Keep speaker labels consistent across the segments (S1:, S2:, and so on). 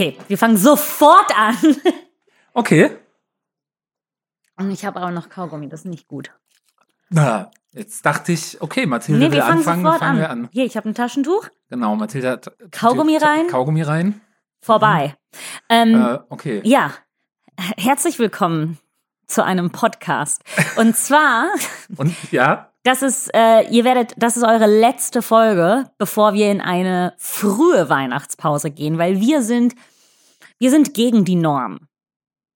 S1: Okay, wir fangen sofort an.
S2: Okay.
S1: Und ich habe auch noch Kaugummi, das ist nicht gut.
S2: Na, jetzt dachte ich, okay, Mathilde
S1: Nee,
S2: will anfangen,
S1: sofort
S2: fangen
S1: an.
S2: wir an.
S1: Hier, ich habe ein Taschentuch.
S2: Genau, Mathilde hat
S1: Kaugummi rein?
S2: Kaugummi rein.
S1: Vorbei. Ähm,
S2: Äh, okay.
S1: Ja, herzlich willkommen zu einem Podcast. Und zwar,
S2: Und ja,
S1: das ist, äh, ihr werdet, das ist eure letzte Folge, bevor wir in eine frühe Weihnachtspause gehen, weil wir sind, wir sind gegen die Norm.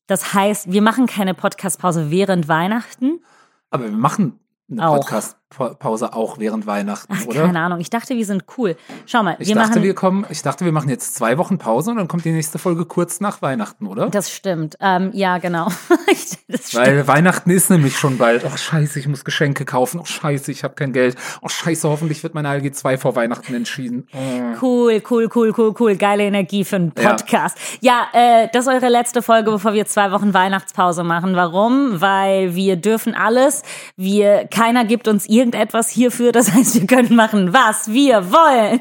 S1: Das heißt, wir machen keine Podcastpause während Weihnachten.
S2: aber wir machen eine
S1: Auch.
S2: Podcast-Pause auch während Weihnachten,
S1: Ach,
S2: oder?
S1: keine Ahnung. Ich dachte, wir sind cool. Schau mal,
S2: Ich
S1: wir
S2: dachte,
S1: machen.
S2: wir kommen, ich dachte, wir machen jetzt zwei Wochen Pause und dann kommt die nächste Folge kurz nach Weihnachten, oder?
S1: das stimmt. Ähm, ja, genau. das stimmt.
S2: Weil Weihnachten ist nämlich schon bald. Oh scheiße, ich muss Geschenke kaufen. Oh scheiße, ich habe kein Geld. Oh scheiße, hoffentlich wird meine ALG 2 vor Weihnachten entschieden. Oh.
S1: Cool, cool, cool, cool, cool. Geile Energie für einen
S2: Ja.
S1: Podcast. Ja, äh, das ist eure letzte Folge, bevor wir zwei Wochen Weihnachtspause machen. Warum? Weil wir dürfen alles. Wir, keiner gibt uns irgendetwas hierfür. Das heißt, wir können machen, was wir wollen.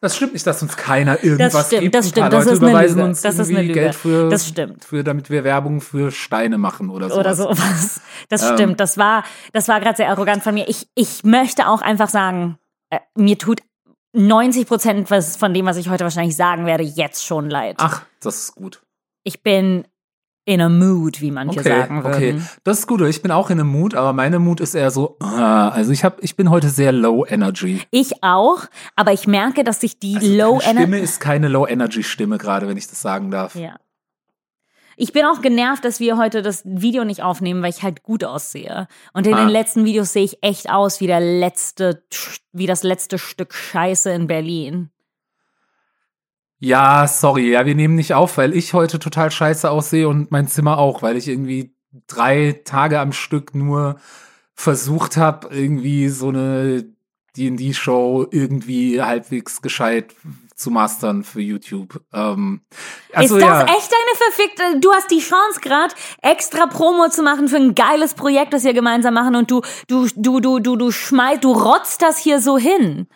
S2: Das stimmt nicht, dass uns keiner irgendwas
S1: Das stimmt,
S2: gibt.
S1: das stimmt. Das
S2: Leute
S1: ist eine
S2: überweisen uns
S1: Das ist
S2: irgendwie. Geld für,
S1: Das stimmt.
S2: für, damit wir Werbung für Steine machen oder so.
S1: Oder sowas. Das
S2: Ähm.
S1: stimmt. Das war, das war gerade sehr arrogant von mir. Ich, ich möchte auch einfach sagen, äh, mir tut 90 Prozent von dem, was ich heute wahrscheinlich sagen werde, jetzt schon leid.
S2: Ach, das ist gut.
S1: Ich bin in a mood, wie manche
S2: Okay,
S1: sagen würden.
S2: okay. Das ist gut. Ich bin auch in einem Mut, aber meine Mut ist eher so, ah, also ich hab, ich bin heute sehr low energy.
S1: Ich auch, aber ich merke, dass sich die
S2: Also
S1: Low
S2: meine
S1: Energy.
S2: Stimme ist keine Low Energy Stimme gerade, wenn ich das sagen darf.
S1: Ja. Ich bin auch genervt, dass wir heute das Video nicht aufnehmen, weil ich halt gut aussehe. Und in
S2: Ah.
S1: den letzten Videos sehe ich echt aus wie der letzte, wie das letzte Stück Scheiße in Berlin.
S2: Ja, sorry, ja, wir nehmen nicht auf, weil ich heute total scheiße aussehe und mein Zimmer auch, weil ich irgendwie drei Tage am Stück nur versucht habe, irgendwie so eine D&D-Show irgendwie halbwegs gescheit zu mastern für YouTube. Ähm, also
S1: ist das
S2: ja,
S1: echt eine verfickte? Du hast die Chance gerade extra Promo zu machen für ein geiles Projekt, das wir gemeinsam machen und du du du du du du schmeißt, du rotzt das hier so hin.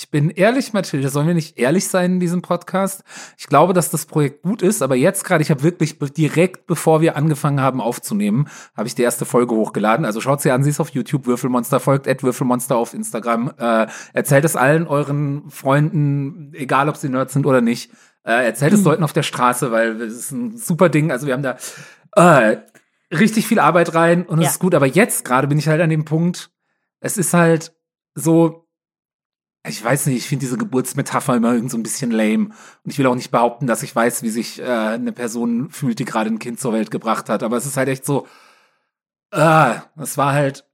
S2: Ich bin ehrlich, Mathilde, sollen wir nicht ehrlich sein in diesem Podcast? Ich glaube, dass das Projekt gut ist, aber jetzt gerade, ich habe wirklich direkt, bevor wir angefangen haben aufzunehmen, habe ich die erste Folge hochgeladen. Also schaut sie an, sie ist auf YouTube, Würfelmonster, folgt at Würfelmonster auf Instagram. Äh, erzählt es allen euren Freunden, egal ob sie Nerds sind oder nicht. Äh, erzählt es Leuten auf der Straße, weil es ist ein super Ding. Also wir haben da äh, richtig viel Arbeit rein und es
S1: Ja.
S2: ist gut. Aber jetzt gerade bin ich halt an dem Punkt, es ist halt so, ich weiß nicht, ich finde diese Geburtsmetapher immer irgend so ein bisschen lame. Und ich will auch nicht behaupten, dass ich weiß, wie sich äh, eine Person fühlt, die gerade ein Kind zur Welt gebracht hat. Aber es ist halt echt so, äh, es war halt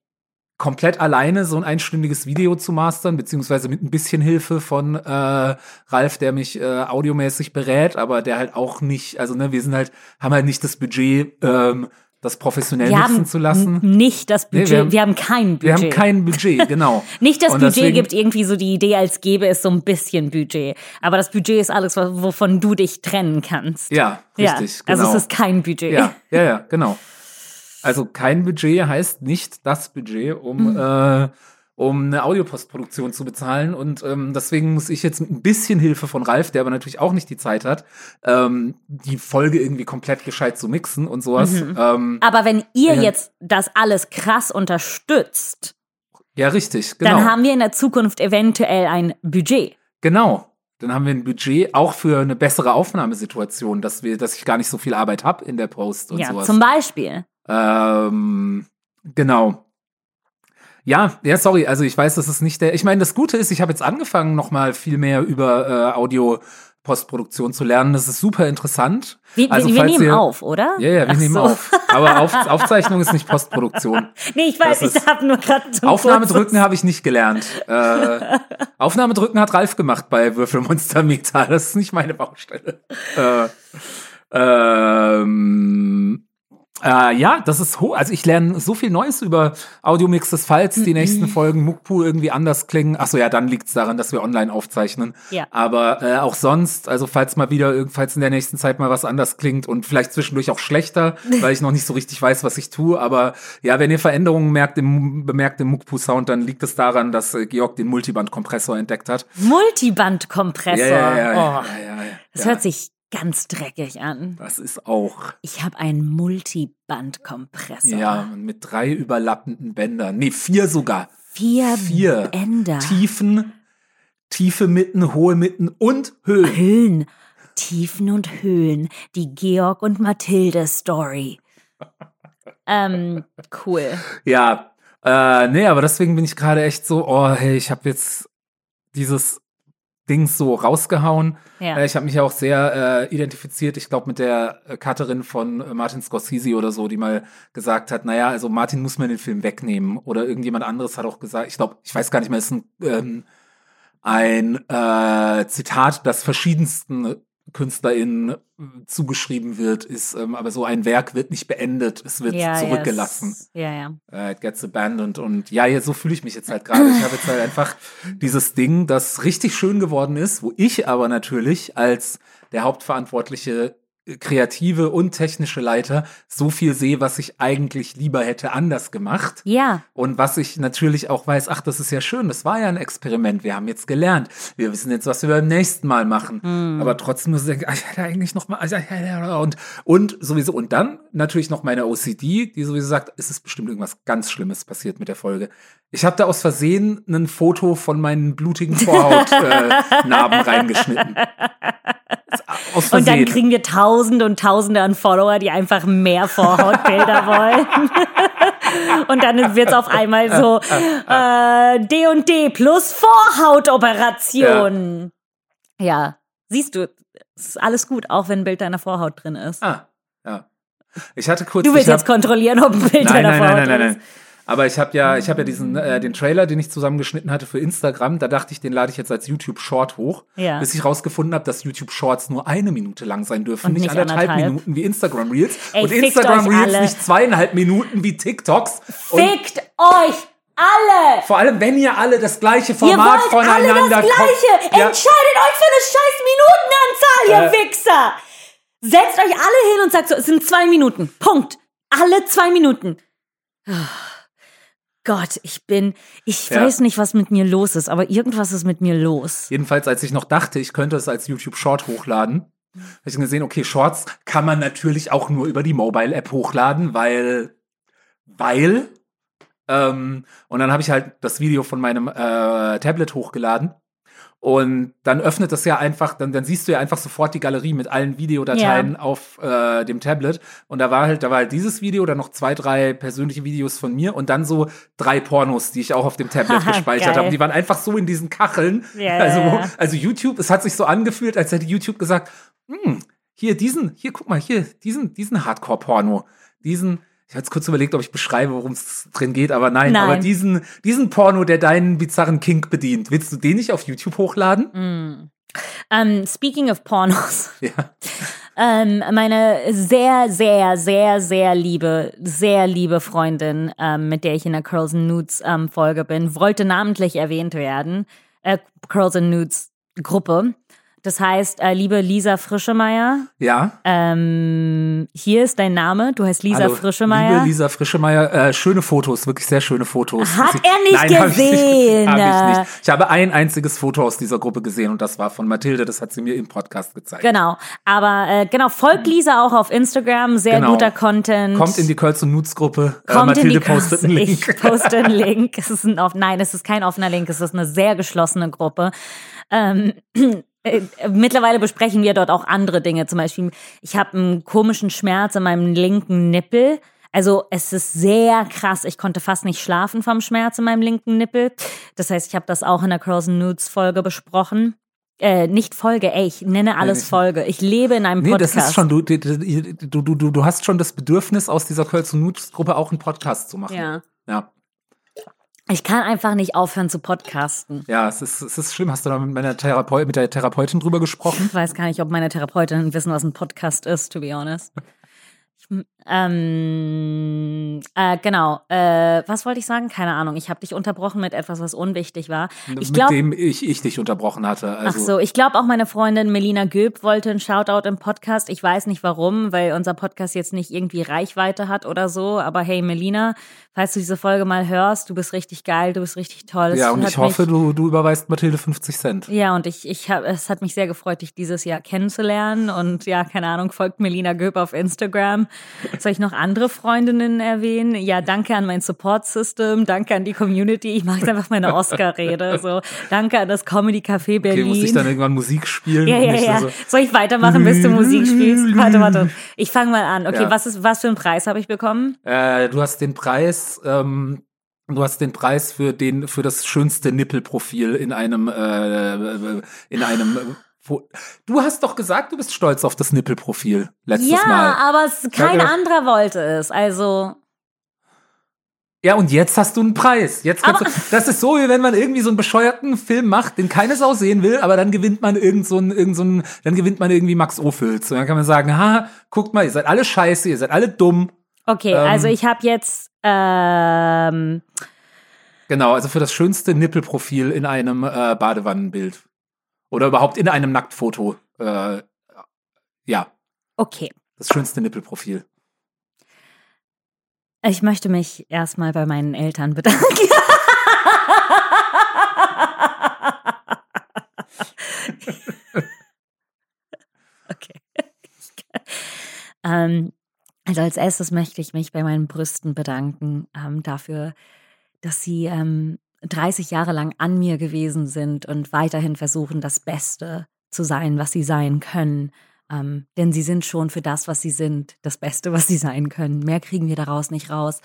S2: komplett alleine so ein einstündiges Video zu mastern, beziehungsweise mit ein bisschen Hilfe von äh, Ralf, der mich äh, audiomäßig berät, aber der halt auch nicht, also ne, wir sind halt, haben halt nicht das Budget, ähm, das professionell
S1: Wir
S2: nutzen zu lassen.
S1: nicht das
S2: Nee,
S1: Budget.
S2: wir haben-
S1: wir haben kein Budget.
S2: Wir haben kein Budget, genau.
S1: Nicht das
S2: Und
S1: Budget
S2: deswegen-
S1: gibt irgendwie so die Idee, als gäbe es so ein bisschen Budget. Aber das Budget ist alles, was- wovon du dich trennen kannst.
S2: Ja, richtig,
S1: ja,
S2: genau.
S1: Also es ist kein Budget.
S2: Ja, ja, ja, genau. Also kein Budget heißt nicht das Budget, um,
S1: Mhm.
S2: äh, um eine Audiopostproduktion zu bezahlen. Und ähm, deswegen muss ich jetzt mit ein bisschen Hilfe von Ralf, der aber natürlich auch nicht die Zeit hat, ähm, die Folge irgendwie komplett gescheit zu mixen und sowas.
S1: Mhm.
S2: Ähm,
S1: Aber wenn ihr
S2: Ja.
S1: jetzt das alles krass unterstützt,
S2: ja, richtig, genau.
S1: dann haben wir in der Zukunft eventuell ein Budget.
S2: Genau. Dann haben wir ein Budget auch für eine bessere Aufnahmesituation, dass wir, dass ich gar nicht so viel Arbeit habe in der Post und
S1: ja,
S2: sowas.
S1: zum Beispiel.
S2: Ähm, genau. Ja, ja, sorry, also ich weiß, das ist nicht der. Ich meine, das Gute ist, ich habe jetzt angefangen, nochmal viel mehr über äh, Audio Postproduktion zu lernen. Das ist super interessant.
S1: Wir,
S2: Also,
S1: wir, nehmen
S2: ihr-
S1: auf, oder?
S2: Ja, ja, wir
S1: Ach
S2: nehmen
S1: so.
S2: auf. Aber auf, Aufzeichnung ist nicht Postproduktion.
S1: Nee, ich weiß,
S2: Das
S1: ich habe nur gerade
S2: Aufnahme drücken habe ich nicht gelernt. Äh, Aufnahme drücken hat Ralf gemacht bei Würfelmonster Meta. Das ist nicht meine Baustelle. Äh, ähm, Äh, ja, das ist hoch. Also ich lerne so viel Neues über Audiomixes, falls die nächsten Folgen Mukpu irgendwie anders klingen. Achso, ja, dann liegt es daran, dass wir online aufzeichnen.
S1: Ja.
S2: Aber äh, auch sonst, also falls mal wieder, falls in der nächsten Zeit mal was anders klingt und vielleicht zwischendurch auch schlechter, weil ich noch nicht so richtig weiß, was ich tue. Aber ja, wenn ihr Veränderungen merkt im, bemerkt im Mukpu-Sound, dann liegt es daran, dass äh, Georg den Multiband-Kompressor entdeckt hat.
S1: Multibandkompressor.
S2: ja, ja,
S1: oh,
S2: ja, ja, ja.
S1: das
S2: ja.
S1: hört sich ganz dreckig an.
S2: Das ist auch.
S1: Ich habe einen Multibandkompressor.
S2: Ja, mit drei überlappenden Bändern. Nee, vier sogar.
S1: Vier,
S2: Vier.
S1: Bänder.
S2: Tiefen, tiefe Mitten, hohe Mitten und Höhen.
S1: Höhen. Tiefen und Höhen. Die Georg und Mathilde Story. ähm, cool.
S2: Ja, äh, nee, aber deswegen bin ich gerade echt so, oh, hey, ich habe jetzt dieses Ding so rausgehauen.
S1: Ja.
S2: Äh, ich habe mich ja auch sehr äh, identifiziert, ich glaube, mit der äh, Cutterin von äh, Martin Scorsese oder so, die mal gesagt hat, naja, also Martin muss mir den Film wegnehmen. Oder irgendjemand anderes hat auch gesagt, ich glaube, ich weiß gar nicht mehr, es ist ein, ähm, ein äh, Zitat, das verschiedensten KünstlerInnen äh, zugeschrieben wird, ist, ähm, aber so ein Werk wird nicht beendet, es wird
S1: ja,
S2: zurückgelassen.
S1: Ja, ja.
S2: äh, it gets abandoned. Und ja, jetzt, so fühle ich mich jetzt halt gerade. Ich habe jetzt halt einfach dieses Ding, das richtig schön geworden ist, wo ich aber natürlich als der hauptverantwortliche kreative und technische Leiter so viel sehe, was ich eigentlich lieber hätte anders gemacht.
S1: Ja,
S2: Und was ich natürlich auch weiß, ach, das ist ja schön, das war ja ein Experiment, wir haben jetzt gelernt, wir wissen jetzt, was wir beim nächsten Mal machen.
S1: Hm.
S2: Aber trotzdem muss ich denken, ach, ich hätte eigentlich noch mal, und, und sowieso, und dann natürlich noch meine OCD, die sowieso sagt, es ist bestimmt irgendwas ganz Schlimmes passiert mit der Folge. Ich habe da aus Versehen ein Foto von meinen blutigen Vorhautnarben äh, reingeschnitten. Aus
S1: und dann
S2: Versehen.
S1: kriegen wir Tausende und Tausende an Follower, die einfach mehr Vorhautbilder wollen. und dann wird es auf einmal so äh, D und D plus Vorhautoperation. Ja. siehst du, es ist alles gut, auch wenn ein Bild deiner Vorhaut drin ist.
S2: Ah, ja. Ich hatte kurz.
S1: du willst jetzt kontrollieren, ob ein Bild
S2: Nein,
S1: deiner
S2: nein,
S1: Vorhaut
S2: nein, nein,
S1: drin
S2: nein, nein. Aber ich habe ja, ich habe ja diesen äh, den Trailer, den ich zusammengeschnitten hatte für Instagram. Da dachte ich, den lade ich jetzt als YouTube Short hoch,
S1: Ja.
S2: bis ich rausgefunden habe, dass YouTube Shorts nur eine Minute lang sein dürfen,
S1: Und
S2: nicht,
S1: nicht
S2: anderthalb,
S1: anderthalb.
S2: Minuten wie Instagram Reels
S1: Ey,
S2: und Instagram Reels
S1: alle.
S2: nicht zweieinhalb Minuten wie TikToks.
S1: Fickt euch alle!
S2: vor allem, wenn ihr alle das gleiche
S1: Ihr
S2: Format
S1: wollt alle
S2: voneinander
S1: das Gleiche!
S2: Ja.
S1: Entscheidet euch für eine scheiß Minutenanzahl, ihr
S2: Äh.
S1: Wichser! Setzt euch alle hin und sagt so, es sind zwei Minuten. Punkt. Alle zwei Minuten. Gott, ich bin, ich
S2: Ja.
S1: weiß nicht, was mit mir los ist, aber irgendwas ist mit mir los.
S2: Jedenfalls, als ich noch dachte, ich könnte es als YouTube Short hochladen, habe ich dann gesehen, okay, Shorts kann man natürlich auch nur über die Mobile App hochladen, weil, weil, ähm, und dann habe ich halt das Video von meinem äh, Tablet hochgeladen. Und dann öffnet das ja einfach, dann, dann siehst du ja einfach sofort die Galerie mit allen Videodateien auf äh, dem Tablet. Und da war halt, da war halt dieses Video, dann noch zwei, drei persönliche Videos von mir und dann so drei Pornos, die ich auch auf dem Tablet gespeichert habe. Die waren einfach so in diesen Kacheln.
S1: Ja,
S2: also, also YouTube, es hat sich so angefühlt, als hätte YouTube gesagt, hm, hier diesen, hier guck mal, hier diesen, diesen Hardcore-Porno, diesen, ich habe jetzt kurz überlegt, ob ich beschreibe, worum es drin geht, aber nein,
S1: Nein.
S2: aber diesen, diesen Porno, der deinen bizarren Kink bedient, willst du den nicht auf YouTube hochladen?
S1: Ähm, speaking of Pornos.
S2: Ja.
S1: Ähm, meine sehr, sehr, sehr, sehr liebe, sehr liebe Freundin, ähm, mit der ich in der Curls and Nudes ähm, Folge bin, wollte namentlich erwähnt werden. Äh, Curls and Nudes Gruppe. Das heißt, äh, liebe Lisa Frischemeier,
S2: Ja.
S1: ähm, hier ist dein Name. Du heißt Lisa
S2: Hallo,
S1: Frischemeier.
S2: Liebe Lisa Frischemeier, äh, schöne Fotos, wirklich sehr schöne Fotos.
S1: Hat er nicht
S2: Nein, hab ich
S1: gesehen?
S2: Hab ich nicht. Ich habe ein einziges Foto aus dieser Gruppe gesehen und das war von Mathilde, das hat sie mir im Podcast gezeigt.
S1: Genau, aber äh, genau, folgt Lisa auch auf Instagram, sehr
S2: Genau.
S1: guter Content.
S2: Kommt in die Curls und Nudes Gruppe. Äh,
S1: Kommt
S2: Mathilde
S1: in die
S2: postet einen. Link.
S1: Ich poste einen Link. Es ist ein off Nein, es ist kein offener Link. Es ist eine sehr geschlossene Gruppe. Ähm, äh, mittlerweile besprechen wir dort auch andere Dinge. Zum Beispiel, ich habe einen komischen Schmerz in meinem linken Nippel. Also es ist sehr krass. Ich konnte fast nicht schlafen vom Schmerz in meinem linken Nippel. Das heißt, ich habe das auch in der and Nudes Folge besprochen. Äh, nicht Folge, ey, ich nenne alles
S2: nicht.
S1: Folge. Ich lebe in einem
S2: Nee,
S1: Podcast.
S2: das ist schon, du, du, du, du, du hast schon das Bedürfnis, aus dieser Curls Nudes Gruppe auch einen Podcast zu machen.
S1: Ja.
S2: Ja.
S1: Ich kann einfach nicht aufhören zu podcasten.
S2: Ja, es ist, es ist schlimm. Hast du da mit, meiner Therapeut, mit der Therapeutin drüber gesprochen?
S1: Ich weiß gar nicht, ob meine Therapeutin wissen, was ein Podcast ist, to be honest. Ich, Ähm, äh, genau. Äh, was wollte ich sagen? Keine Ahnung. Ich habe dich unterbrochen mit etwas, was unwichtig war. Ich
S2: mit dem ich, ich dich unterbrochen hatte. Also.
S1: Ach so, ich glaube auch meine Freundin Melina Göb wollte einen Shoutout im Podcast. Ich weiß nicht warum, weil unser Podcast jetzt nicht irgendwie Reichweite hat oder so. Aber hey Melina, falls du diese Folge mal hörst, du bist richtig geil, du bist richtig toll. Es
S2: ja, und ich hoffe,
S1: mich,
S2: du, du überweist Mathilde 50 Cent.
S1: Ja, und ich, ich hab, es hat mich sehr gefreut, dich dieses Jahr kennenzulernen. Und ja, keine Ahnung, folgt Melina Göb auf Instagram. Soll ich noch andere Freundinnen erwähnen? Ja, danke an mein Support-System, danke an die Community. Ich mache jetzt einfach meine Oscar-Rede. So, danke an das Comedy Café Berlin.
S2: Okay, muss ich dann irgendwann Musik spielen?
S1: Ja, ja, ja. So Soll ich weitermachen, bis du Musik spielst? Warte, warte. Ich fange mal an. Okay,
S2: Ja.
S1: was ist, was für einen Preis habe ich bekommen?
S2: Äh, du hast den Preis, ähm, du hast den Preis für den, für das schönste Nippelprofil in einem, äh, in einem. Wo, du hast doch gesagt, du bist stolz auf das Nippelprofil letztes
S1: ja,
S2: Mal.
S1: aber es, kein
S2: Ja, ja.
S1: anderer wollte es. Also,
S2: Ja, und jetzt hast du einen Preis. Jetzt kannst du, das ist so, wie wenn man irgendwie so einen bescheuerten Film macht, den keine Sau sehen will, aber dann gewinnt man irgend so einen, irgend so einen, dann gewinnt man irgendwie Max Ophüls. Und dann kann man sagen, ha, guckt mal, ihr seid alle scheiße, ihr seid alle dumm.
S1: okay,
S2: Ähm.
S1: also ich habe jetzt ähm,
S2: Genau, also für das schönste Nippelprofil in einem äh, Badewannenbild. Oder überhaupt in einem Nacktfoto. Äh, ja,
S1: okay.
S2: das schönste Nippelprofil.
S1: Ich möchte mich erstmal bei meinen Eltern bedanken. okay. ähm, also als erstes möchte ich mich bei meinen Brüsten bedanken ähm, dafür, dass sie ähm, 30 Jahre lang an mir gewesen sind und weiterhin versuchen, das Beste zu sein, was sie sein können. Ähm, denn sie sind schon für das, was sie sind, das Beste, was sie sein können. Mehr kriegen wir daraus nicht raus.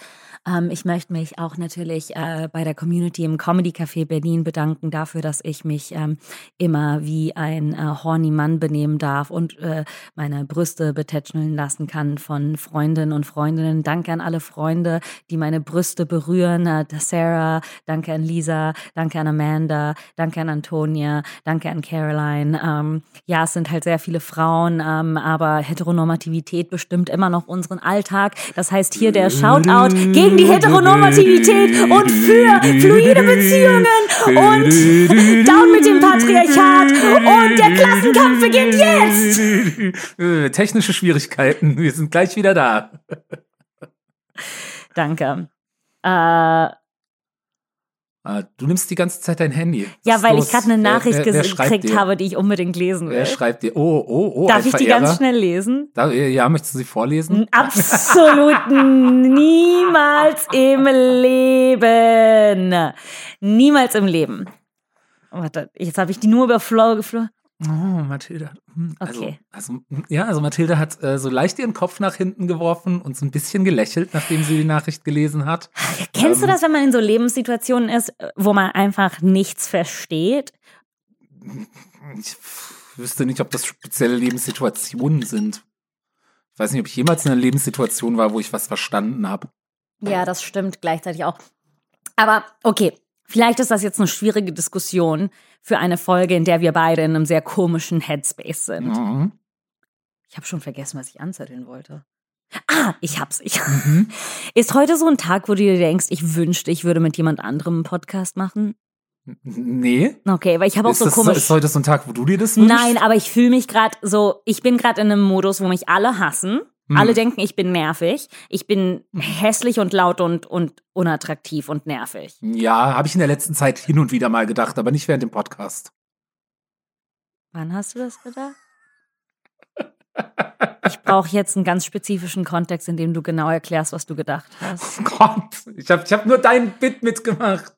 S1: Ähm, ich möchte mich auch natürlich äh, bei der Community im Comedy Café Berlin bedanken dafür, dass ich mich ähm, immer wie ein äh, horny Mann benehmen darf und äh, meine Brüste betätscheln lassen kann von Freundinnen und Freundinnen. Danke an alle Freunde, die meine Brüste berühren. Äh, Sarah, danke an Lisa, danke an Amanda, danke an Antonia, danke an Caroline. Ähm, ja, es sind halt sehr viele Frauen, ähm, aber Heteronormativität bestimmt immer noch unseren Alltag. Das heißt hier der Shoutout gegen die Heteronormativität und für fluide Beziehungen und down mit dem Patriarchat und der Klassenkampf beginnt jetzt.
S2: Technische Schwierigkeiten. Wir sind gleich wieder da.
S1: Danke. Äh,
S2: Du nimmst die ganze Zeit dein Handy. Was
S1: ja,
S2: ist
S1: weil ich gerade eine
S2: Wer-
S1: Nachricht
S2: wer, wer schreibt
S1: gekriegt habe, die ich unbedingt lesen will.
S2: Wer schreibt dir? Oh, oh, oh.
S1: Darf
S2: ein
S1: ich die
S2: Verehrer.
S1: ganz schnell lesen?
S2: Da, ja, möchtest du sie vorlesen?
S1: Absolut niemals im Leben. Niemals im Leben. Warte, jetzt habe ich die nur über Flow geflogen.
S2: Oh, Mathilda. Hm, Also,
S1: Okay.
S2: also, ja, also Mathilda hat äh, so leicht ihren Kopf nach hinten geworfen und so ein bisschen gelächelt, nachdem sie die Nachricht gelesen hat.
S1: Kennst du
S2: Ähm.
S1: das, wenn man in so Lebenssituationen ist, wo man einfach nichts versteht?
S2: Ich wüsste nicht, ob das spezielle Lebenssituationen sind. Ich weiß nicht, ob ich jemals in einer Lebenssituation war, wo ich was verstanden habe.
S1: Ja, das stimmt gleichzeitig auch. Aber okay, vielleicht ist das jetzt eine schwierige Diskussion für eine Folge, in der wir beide in einem sehr komischen Headspace sind.
S2: Mhm.
S1: Ich habe schon vergessen, was ich anzetteln wollte. Ah, ich hab's. Ich.
S2: Mhm.
S1: Ist heute so ein Tag, wo du dir denkst, ich wünschte, ich würde mit jemand anderem einen Podcast machen?
S2: Nee.
S1: Okay, weil ich habe auch so komisch.
S2: ist heute so ein Tag, wo du dir das wünschst?
S1: Nein, aber ich fühle mich gerade so, ich bin gerade in einem Modus, wo mich alle hassen.
S2: Hm.
S1: Alle denken, ich bin nervig. Ich bin hässlich und laut und, und unattraktiv und nervig.
S2: Ja, habe ich in der letzten Zeit hin und wieder mal gedacht, aber nicht während dem Podcast.
S1: Wann hast du das gedacht? Ich brauche jetzt einen ganz spezifischen Kontext, in dem du genau erklärst, was du gedacht hast.
S2: Oh Gott, ich habe ich hab nur dein Bit mitgemacht.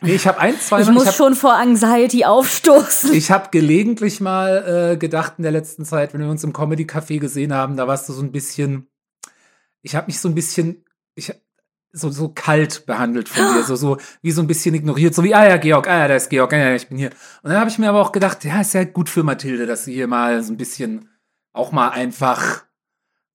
S2: Nee, ich habe ein, zwei
S1: Ich
S2: Mal,
S1: muss
S2: ich habe
S1: schon vor Anxiety aufstoßen.
S2: ich hab gelegentlich mal äh, gedacht in der letzten Zeit, wenn wir uns im Comedy Café gesehen haben, da warst du so ein bisschen, ich habe mich so ein bisschen, ich so so kalt behandelt von dir, so so wie so ein bisschen ignoriert, so wie ah ja Georg, ah ja, da ist Georg, ah ja, ich bin hier. Und dann habe ich mir aber auch gedacht, ja, ist ja gut für Mathilde, dass sie hier mal so ein bisschen auch mal einfach,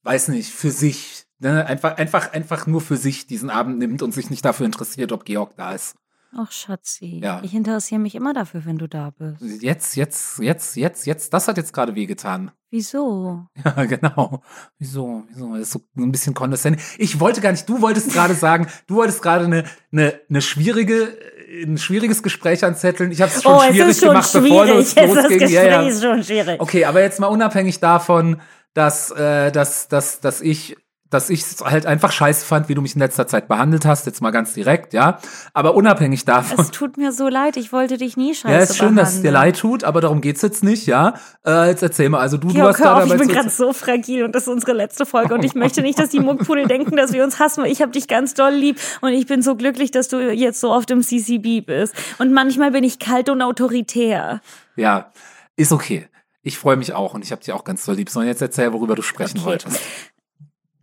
S2: weiß nicht, für sich, ne, einfach einfach einfach nur für sich diesen Abend nimmt und sich nicht dafür interessiert, ob Georg da ist.
S1: Ach, Schatzi.
S2: Ja.
S1: Ich interessiere mich immer dafür, wenn du da bist.
S2: Jetzt, jetzt, jetzt, jetzt, jetzt, das hat jetzt gerade wehgetan.
S1: Wieso?
S2: Ja, genau. Wieso? Wieso? Das ist so ein bisschen kondescendent. Ich wollte gar nicht, du wolltest gerade sagen, du wolltest gerade eine, eine, eine schwierige, ein schwieriges Gespräch anzetteln. Ich habe es schon
S1: oh, es
S2: schwierig
S1: ist schon
S2: gemacht,
S1: schwierig.
S2: bevor es
S1: das
S2: losging.
S1: Gespräch
S2: Ja, ja.
S1: ist schon schwierig.
S2: Okay, aber jetzt mal unabhängig davon, dass, äh, dass, dass, dass ich dass ich es halt einfach scheiße fand, wie du mich in letzter Zeit behandelt hast, jetzt mal ganz direkt, ja. Aber unabhängig davon.
S1: Es tut mir so leid, ich wollte dich nie scheiße
S2: Ja, ist schön, dass es dir
S1: behandeln.
S2: leid tut, aber darum geht's jetzt nicht, ja. Äh, jetzt erzähl mal, also du, du
S1: Georg,
S2: hast
S1: hör
S2: da
S1: auf, ich
S2: dabei
S1: bin
S2: zu-
S1: gerade so fragil und das ist unsere letzte Folge und ich möchte nicht, dass die Muckpudel denken, dass wir uns hassen. Ich habe dich ganz doll lieb und ich bin so glücklich, dass du jetzt so oft im CCB bist. Und manchmal bin ich kalt und autoritär.
S2: Ja, ist okay. Ich freue mich auch und ich habe dich auch ganz doll lieb. Sondern jetzt erzähl, worüber du sprechen
S1: Okay.
S2: wolltest.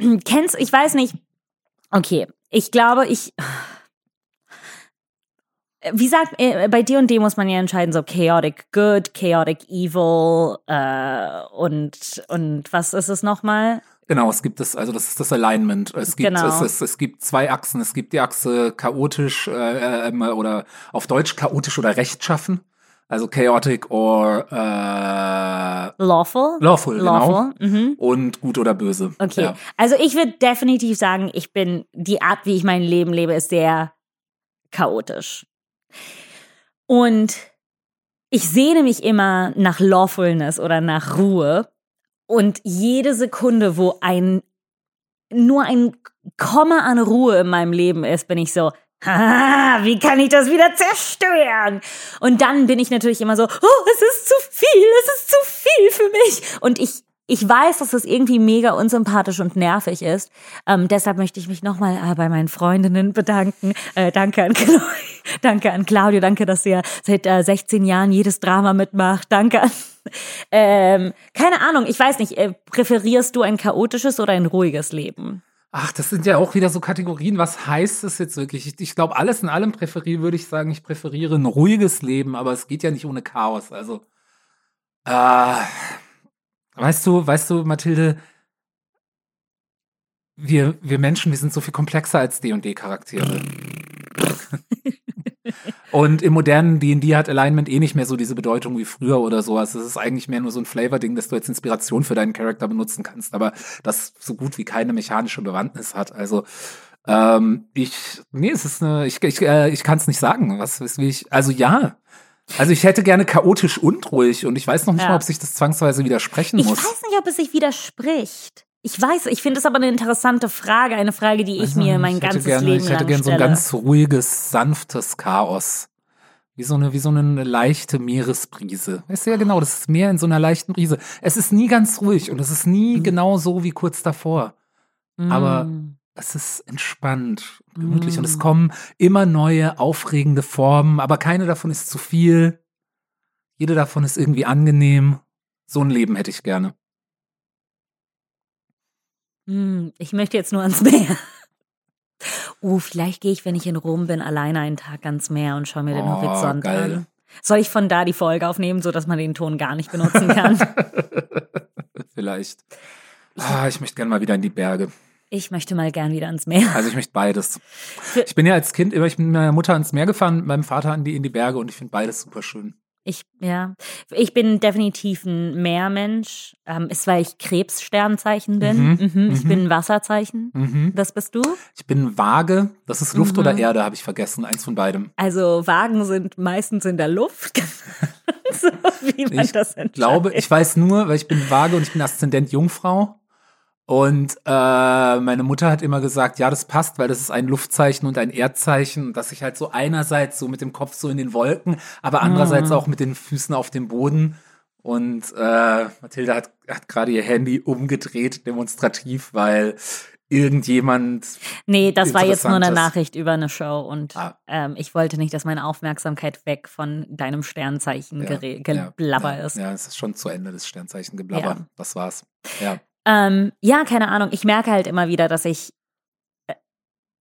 S1: Kennst, ich weiß nicht. Okay, ich glaube, ich. Wie sagt, äh, bei D&D muss man ja entscheiden, so chaotic good, chaotic evil äh, und, und was ist es nochmal?
S2: Genau, es gibt es, also das ist das Alignment. Es gibt,
S1: Genau.
S2: es, es, es gibt zwei Achsen. Es gibt die Achse chaotisch äh, äh, oder auf Deutsch chaotisch oder rechtschaffen. Also chaotic or äh,
S1: Lawful?
S2: lawful, genau.
S1: Lawful, mhm.
S2: Und gut oder böse.
S1: Okay,
S2: Ja.
S1: also ich würde definitiv sagen, ich bin, die Art, wie ich mein Leben lebe, ist sehr chaotisch. Und ich sehne mich immer nach Lawfulness oder nach Ruhe. Und jede Sekunde, wo ein, nur ein Komma an Ruhe in meinem Leben ist, bin ich so, Haha, wie kann ich das wieder zerstören? Und dann bin ich natürlich immer so, oh, es ist zu viel, es ist zu viel für mich. Und ich, ich weiß, dass das irgendwie mega unsympathisch und nervig ist. Ähm, deshalb möchte ich mich nochmal äh, bei meinen Freundinnen bedanken. Äh, danke an Chloe, danke an Claudio, danke, dass ihr seit äh, 16 Jahren jedes Drama mitmacht. Danke an, ähm, keine Ahnung, ich weiß nicht, äh, präferierst du ein chaotisches oder ein ruhiges Leben?
S2: Ach, das sind ja auch wieder so Kategorien. Was heißt das jetzt wirklich? Ich, ich glaube, alles in allem präferiere, würde ich sagen, ich präferiere ein ruhiges Leben, aber es geht ja nicht ohne Chaos. Also, äh, weißt du, weißt du, Mathilde, wir, wir Menschen, wir sind so viel komplexer als D&D-Charaktere. Und im modernen D&D hat Alignment eh nicht mehr so diese Bedeutung wie früher oder sowas. Es ist eigentlich mehr nur so ein Flavor-Ding, dass du als Inspiration für deinen Charakter benutzen kannst, aber das so gut wie keine mechanische Bewandtnis hat. Also ähm, ich, nee, es ist eine, ich, ich, äh, ich kann es nicht sagen. Was, was will ich? Also ja. Also ich hätte gerne chaotisch und ruhig und ich weiß noch nicht
S1: Ja.
S2: mal, ob sich das zwangsweise widersprechen
S1: Ich
S2: muss.
S1: weiß nicht, ob es sich widerspricht. Ich weiß, ich finde es aber eine interessante Frage, eine Frage, die ich
S2: Weiß noch
S1: mir mein
S2: ich
S1: ganzes
S2: gerne,
S1: Leben
S2: Ich hätte gerne so ein
S1: stelle.
S2: ganz ruhiges, sanftes Chaos. Wie so eine, wie so eine leichte Meeresbrise. Weißt du ja genau, das ist Meer in so einer leichten Brise. Es ist nie ganz ruhig und es ist nie genau so wie kurz davor. aber-
S1: Mm.
S2: Es ist entspannt, gemütlich und es
S1: Mm.
S2: kommen immer neue, aufregende Formen, aber keine davon ist zu viel. Jede davon ist irgendwie angenehm. So ein Leben hätte ich gerne.
S1: Mm, ich möchte jetzt nur ans Meer. Uh, vielleicht gehe ich, wenn ich in Rom bin, alleine einen Tag ans Meer und schaue mir den
S2: Oh,
S1: Horizont
S2: geil.
S1: an. Soll ich von da die Folge aufnehmen, sodass man den Ton gar nicht benutzen kann?
S2: Vielleicht. Ah, ich möchte gerne mal wieder in die Berge.
S1: ich möchte mal gern wieder ans Meer.
S2: Also ich möchte beides. Ich bin ja als Kind immer, ich bin mit meiner Mutter ans Meer gefahren, meinem Vater in die, in die Berge und ich finde beides super schön.
S1: Ich, ja, ich bin definitiv ein Meermensch. Ähm, ist, weil ich Krebssternzeichen bin.
S2: Mhm,
S1: Mhm. Ich
S2: mhm.
S1: bin ein Wasserzeichen.
S2: Mhm.
S1: Das bist du?
S2: Ich bin vage, das ist Luft
S1: Mhm.
S2: oder Erde, habe ich vergessen, eins von beidem.
S1: Also Wagen sind meistens in der Luft. so wie man
S2: Ich
S1: das entscheidet.
S2: glaube, ich weiß nur, weil ich bin vage und ich bin Aszendent Jungfrau. Und äh, meine Mutter hat immer gesagt, ja, das passt, weil das ist ein Luftzeichen und ein Erdzeichen, dass ich halt so einerseits so mit dem Kopf so in den Wolken, aber andererseits
S1: Mhm.
S2: auch mit den Füßen auf dem Boden. Und äh, Mathilde hat, hat gerade ihr Handy umgedreht, demonstrativ, weil irgendjemand
S1: Nee, das war jetzt nur eine. Nachricht über eine Show und
S2: Ah.
S1: ähm, ich wollte nicht, dass meine Aufmerksamkeit weg von deinem Sternzeichen
S2: Ja,
S1: Geblabber
S2: ja,
S1: ist.
S2: Ja, es ist schon zu Ende des Sternzeichen Geblabber.
S1: Ja.
S2: Das war's. Ja.
S1: Ähm, ja, keine Ahnung. Ich merke halt immer wieder, dass ich, äh,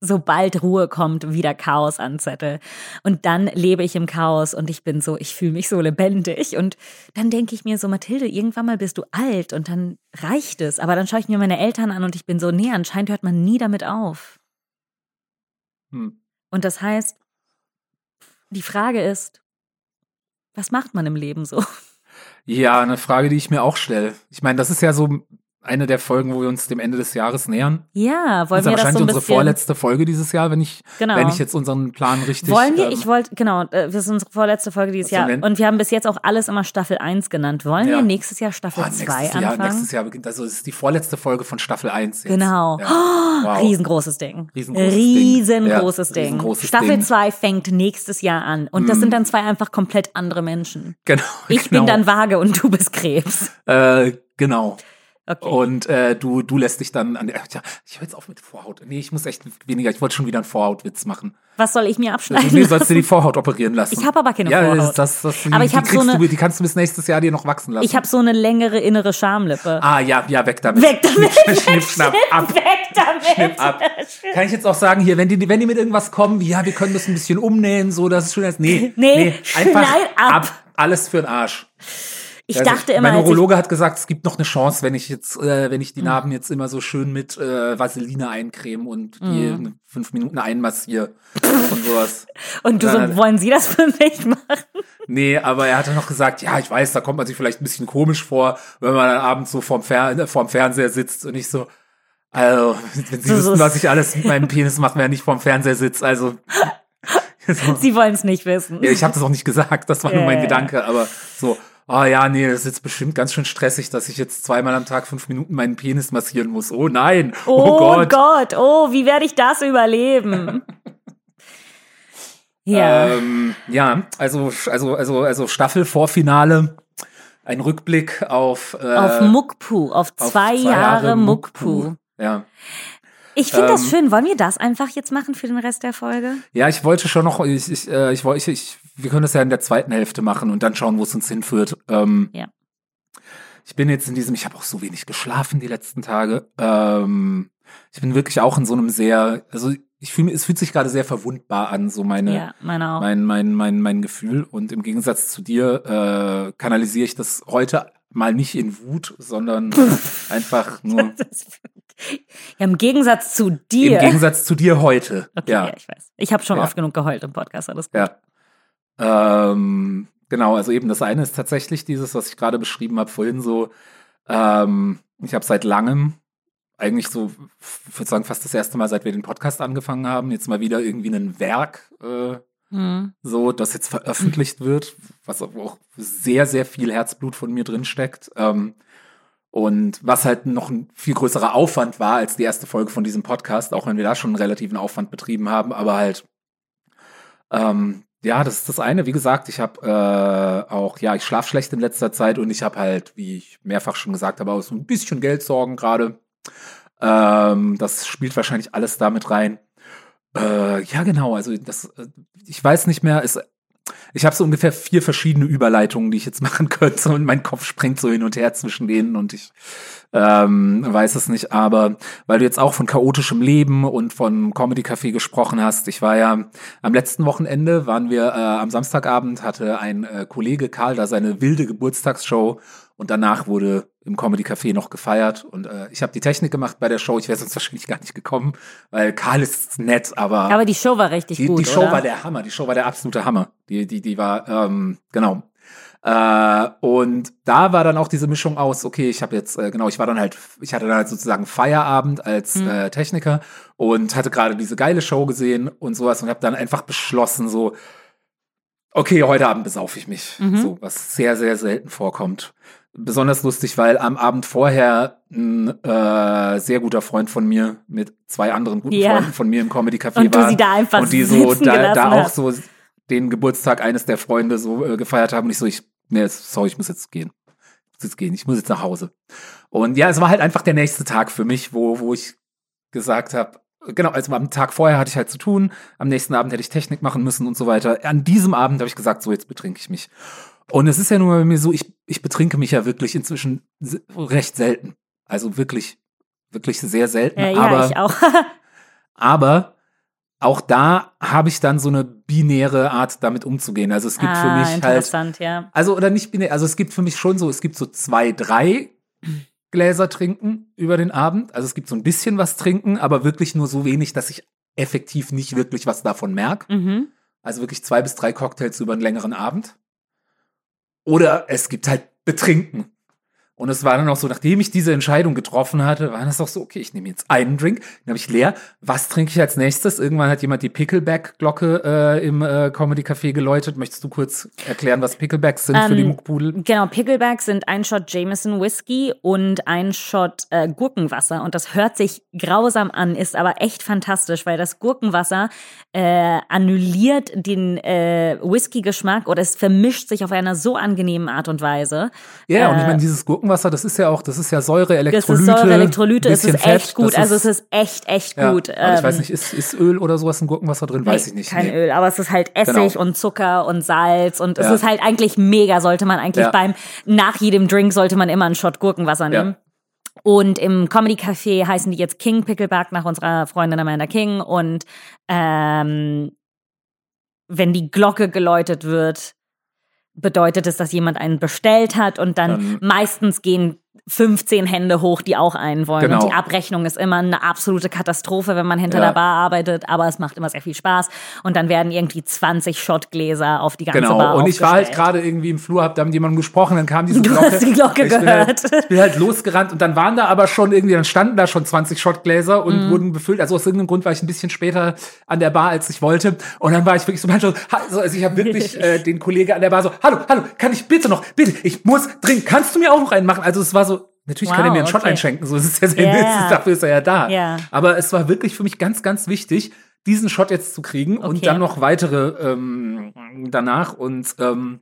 S1: sobald Ruhe kommt, wieder Chaos anzettel. Und dann lebe ich im Chaos und ich bin so, ich fühle mich so lebendig. Und dann denke ich mir so, Mathilde, irgendwann mal bist du alt und dann reicht es. Aber dann schaue ich mir meine Eltern an und ich bin so, nee, anscheinend hört man nie damit auf.
S2: Hm.
S1: Und das heißt, Die Frage ist, was macht man im Leben so?
S2: Ja, eine Frage, die ich mir auch stelle. Ich meine, das ist ja so eine der Folgen, wo wir uns dem Ende des Jahres nähern.
S1: Ja, wollen
S2: das ist
S1: wir das
S2: wahrscheinlich
S1: so ein
S2: unsere
S1: bisschen...
S2: vorletzte Folge dieses Jahr, wenn ich,
S1: Genau.
S2: wenn ich jetzt unseren Plan richtig.
S1: Wollen wir,
S2: ähm,
S1: ich wollte, genau, äh, das ist unsere vorletzte Folge dieses
S2: sollen
S1: Jahr. Und wir haben bis jetzt auch alles immer Staffel 1 genannt. Wollen
S2: Ja.
S1: wir nächstes Jahr Staffel
S2: boah,
S1: 2
S2: nächstes, Jahr,
S1: anfangen?
S2: nächstes Jahr beginnt, also es ist die vorletzte Folge von Staffel 1. Jetzt.
S1: Genau.
S2: Ja. Wow.
S1: Riesengroßes Ding.
S2: Riesengroßes
S1: Riesengroßes
S2: Ding.
S1: Ding.
S2: Riesengroßes
S1: Staffel
S2: Ding. Mm.
S1: 2 fängt nächstes Jahr an. Und das sind dann zwei einfach komplett andere Menschen.
S2: Genau.
S1: Ich
S2: genau.
S1: bin dann vage und du bist Krebs.
S2: Äh, genau.
S1: Okay.
S2: Und äh, du, du lässt dich dann an der. Ja, ich höre jetzt auf mit Vorhaut. Nee, ich muss echt weniger. Ich wollte schon wieder einen Vorhautwitz machen.
S1: Was soll ich mir abschneiden?
S2: Nee, sollst du die Vorhaut operieren lassen.
S1: Ich habe aber keine
S2: ja,
S1: Vorhaut.
S2: Das, das, die,
S1: Aber ich
S2: die
S1: hab so
S2: kriegst
S1: eine-
S2: du, die kannst du bis nächstes Jahr dir noch wachsen lassen.
S1: Ich habe so eine längere innere Schamlippe.
S2: ah, ja, ja, weg damit.
S1: Weg damit!
S2: Schnipp, schnapp, ab.
S1: Weg damit!
S2: Schnipp ab. Kann ich jetzt auch sagen, hier, wenn die, wenn die mit irgendwas kommen, wie, ja, wir können das ein bisschen umnähen, so, das ist schon als, nee,
S1: Nee,
S2: einfach
S1: schneid ab.
S2: Alles für den Arsch.
S1: Ich
S2: Also
S1: dachte immer,
S2: mein Urologe hat gesagt, es gibt noch eine Chance, wenn ich jetzt, äh, wenn ich die Narben jetzt immer so schön mit äh, Vaseline eincreme und die in fünf Minuten einmassiere und sowas.
S1: und du so,
S2: Nein, nein.
S1: wollen Sie das für mich machen?
S2: Nee, aber er hatte noch gesagt, ja, ich weiß, da kommt man sich vielleicht ein bisschen komisch vor, wenn man dann abends so vorm, Fer vorm Fernseher sitzt und ich so, also, wenn Sie
S1: So- so-
S2: wüssten, was ich alles mit meinem Penis mache, wenn er nicht vorm Fernseher sitzt, also. so.
S1: Sie wollen es nicht wissen.
S2: Ja, ich habe das auch nicht gesagt, das war nur mein. Gedanke, aber so, ah ja, nee, das ist jetzt bestimmt ganz schön stressig, dass ich jetzt zweimal am Tag fünf Minuten meinen Penis massieren muss. Oh nein, oh,
S1: Oh,
S2: Gott.
S1: Gott. oh, wie werde ich das überleben? ja.
S2: Ähm, ja, also, also, also, also Staffel-Vorfinale, ein Rückblick auf, äh,
S1: auf Muckpu, auf
S2: auf
S1: zwei, Jahre, Muckpu.
S2: Ja.
S1: Ich finde das
S2: Ähm,
S1: schön. Wollen wir das einfach jetzt machen für den Rest der Folge?
S2: Ja, ich wollte schon noch, ich, ich, äh, ich, wollte, ich, ich, wir können das ja in der zweiten Hälfte machen und dann schauen, wo es uns hinführt. Ähm,
S1: Ja.
S2: Ich bin jetzt in diesem, ich habe auch so wenig geschlafen die letzten Tage. Ähm, ich bin wirklich auch in so einem sehr, also ich fühle, es fühlt sich gerade sehr verwundbar an, so meine,
S1: Ja, meine auch.
S2: mein, mein, mein, mein Gefühl. Und im Gegensatz zu dir äh, kanalisiere ich das heute mal nicht in Wut, sondern einfach nur
S1: ja, im Gegensatz zu
S2: im
S1: dir.
S2: Gegensatz zu dir heute.
S1: okay, ja.
S2: ja.
S1: ich weiß. Ich habe schon
S2: Ja.
S1: oft genug geheult im Podcast, alles gut.
S2: Ja. Ähm, genau, also eben das eine ist tatsächlich dieses, was ich gerade beschrieben habe vorhin so. Ähm, ich habe seit langem, eigentlich so, ich würde sagen, fast das erste Mal, seit wir den Podcast angefangen haben, jetzt mal wieder irgendwie ein Werk, äh,
S1: Hm.
S2: so, das jetzt veröffentlicht wird, was auch sehr, sehr viel Herzblut von mir drin steckt. Ähm, und was halt noch ein viel größerer Aufwand war als die erste Folge von diesem Podcast, auch wenn wir da schon einen relativen Aufwand betrieben haben, aber halt, ähm, ja, das ist das eine. Wie gesagt, ich habe äh, auch, ja, ich schlafe schlecht in letzter Zeit und ich habe halt, wie ich mehrfach schon gesagt habe, auch so ein bisschen Geldsorgen gerade. Ähm, das spielt wahrscheinlich alles damit rein. Äh, ja, genau. Also das, äh, ich weiß nicht mehr. Es, ich habe so ungefähr vier verschiedene Überleitungen, die ich jetzt machen könnte und mein Kopf springt so hin und her zwischen denen und ich ähm, weiß es nicht. Aber weil du jetzt auch von chaotischem Leben und von Comedy Café gesprochen hast, ich war ja am letzten Wochenende waren wir äh, am Samstagabend hatte ein äh, Kollege Karl da seine wilde Geburtstagsshow und danach wurde im Comedy Café noch gefeiert und äh, ich habe die Technik gemacht bei der Show. Ich wäre sonst wahrscheinlich gar nicht gekommen, weil Karl ist nett, aber
S1: Aber die Show war richtig
S2: die,
S1: gut,
S2: die Show
S1: oder?
S2: war der Hammer. Die Show war der absolute Hammer. Die, die, die war, ähm, genau. Äh, und da war dann auch diese Mischung aus, okay, ich habe jetzt, äh, genau, ich war dann halt, ich hatte dann halt sozusagen Feierabend als
S1: Mhm.
S2: äh, Techniker und hatte gerade diese geile Show gesehen und sowas und habe dann einfach beschlossen, so, okay, heute Abend besaufe ich mich.
S1: Mhm.
S2: So, was sehr, sehr selten vorkommt. Besonders lustig, weil am Abend vorher ein äh, sehr guter Freund von mir mit zwei anderen guten
S1: Ja.
S2: Freunden von mir im Comedy Café
S1: Und
S2: war
S1: sie da einfach
S2: und die so da, da auch so den Geburtstag eines der Freunde so äh, gefeiert haben und ich so ich nee, sorry, ich muss jetzt gehen. Ich muss jetzt gehen, ich muss jetzt nach Hause. Und ja, es war halt einfach der nächste Tag für mich, wo wo ich gesagt habe, genau, also am Tag vorher hatte ich halt zu tun, am nächsten Abend hätte ich Technik machen müssen und so weiter. An diesem Abend habe ich gesagt, so jetzt betrinke ich mich. Und es ist ja nur bei mir so, ich, ich betrinke mich ja wirklich inzwischen recht selten. Also wirklich, wirklich sehr selten.
S1: Ja, ja,
S2: aber,
S1: ich auch.
S2: aber auch da habe ich dann so eine binäre Art, damit umzugehen. Also es gibt für
S1: ah,
S2: mich halt,
S1: interessant, ja.
S2: also oder nicht binär, also es gibt für mich schon so, es gibt so zwei, drei Gläser trinken über den Abend. Also es gibt so ein bisschen was trinken, aber wirklich nur so wenig, dass ich effektiv nicht wirklich was davon merke.
S1: Mhm.
S2: Also wirklich zwei bis drei Cocktails über einen längeren Abend. Oder es gibt halt Betrinken. Und es war dann auch so, nachdem ich diese Entscheidung getroffen hatte, war das auch so, okay, ich nehme jetzt einen Drink, den habe ich leer. Was trinke ich als nächstes? Irgendwann hat jemand die Pickleback-Glocke äh, im äh, Comedy-Café geläutet. Möchtest du kurz erklären, was Picklebacks sind für die
S1: Ähm,
S2: Muckpudel?
S1: Genau, Picklebacks sind ein Shot Jameson Whisky und ein Shot äh, Gurkenwasser. Und das hört sich grausam an, ist aber echt fantastisch, weil das Gurkenwasser äh, annulliert den äh, Whisky-Geschmack oder es vermischt sich auf einer so angenehmen Art und Weise.
S2: Ja, und ich
S1: äh,
S2: meine, dieses Gurkenwasser, das ist ja auch, das ist ja Säure,
S1: Das
S2: Elektrolyte.
S1: ist Säure, Elektrolyte, es ist echt
S2: Fett,
S1: gut.
S2: das
S1: Also es ist echt, echt
S2: ja,
S1: gut.
S2: aber ich weiß
S1: Ähm,
S2: nicht, ist, ist Öl oder sowas in Gurkenwasser drin? Weiß ich nicht.
S1: Kein
S2: nee.
S1: Öl, aber es ist halt Essig
S2: Genau.
S1: und Zucker und Salz und es
S2: Ja.
S1: ist halt eigentlich mega, sollte man eigentlich
S2: Ja.
S1: beim, nach jedem Drink sollte man immer einen Shot Gurkenwasser nehmen. Und im Comedy Café heißen die jetzt King Pickleback nach unserer Freundin Amanda King. Und ähm, wenn die Glocke geläutet wird, bedeutet es, dass jemand einen bestellt hat und dann
S2: Dann-
S1: meistens gehen 15 Hände hoch, die auch einen wollen.
S2: Genau.
S1: Und die Abrechnung ist immer eine absolute Katastrophe, wenn man hinter
S2: Ja.
S1: der Bar arbeitet, aber es macht immer sehr viel Spaß. Und dann werden irgendwie 20 Shotgläser auf die ganze Bar
S2: Genau, und ich war halt gerade irgendwie im Flur, hab da mit jemandem gesprochen, dann kam diese
S1: Du
S2: Glocke.
S1: hast die Glocke
S2: ich bin
S1: gehört.
S2: Halt, ich bin halt losgerannt und dann waren da aber schon irgendwie, dann standen da schon 20 Shotgläser und
S1: Mhm.
S2: wurden befüllt. Also aus irgendeinem Grund war ich ein bisschen später an der Bar, als ich wollte. Und dann war ich wirklich so, also ich habe wirklich äh, den Kollege an der Bar so, hallo, hallo, kann ich bitte noch, bitte, ich muss dringend, kannst du mir auch noch einen machen? Also es war so, natürlich kann er
S1: Wow,
S2: mir einen Shot
S1: okay.
S2: einschenken, so es ist ja sein
S1: Ja,
S2: Witz, dafür ist er ja da.
S1: Ja.
S2: Aber es war wirklich für mich ganz, ganz wichtig, diesen Shot jetzt zu kriegen und
S1: Okay.
S2: dann noch weitere ähm, danach und ähm,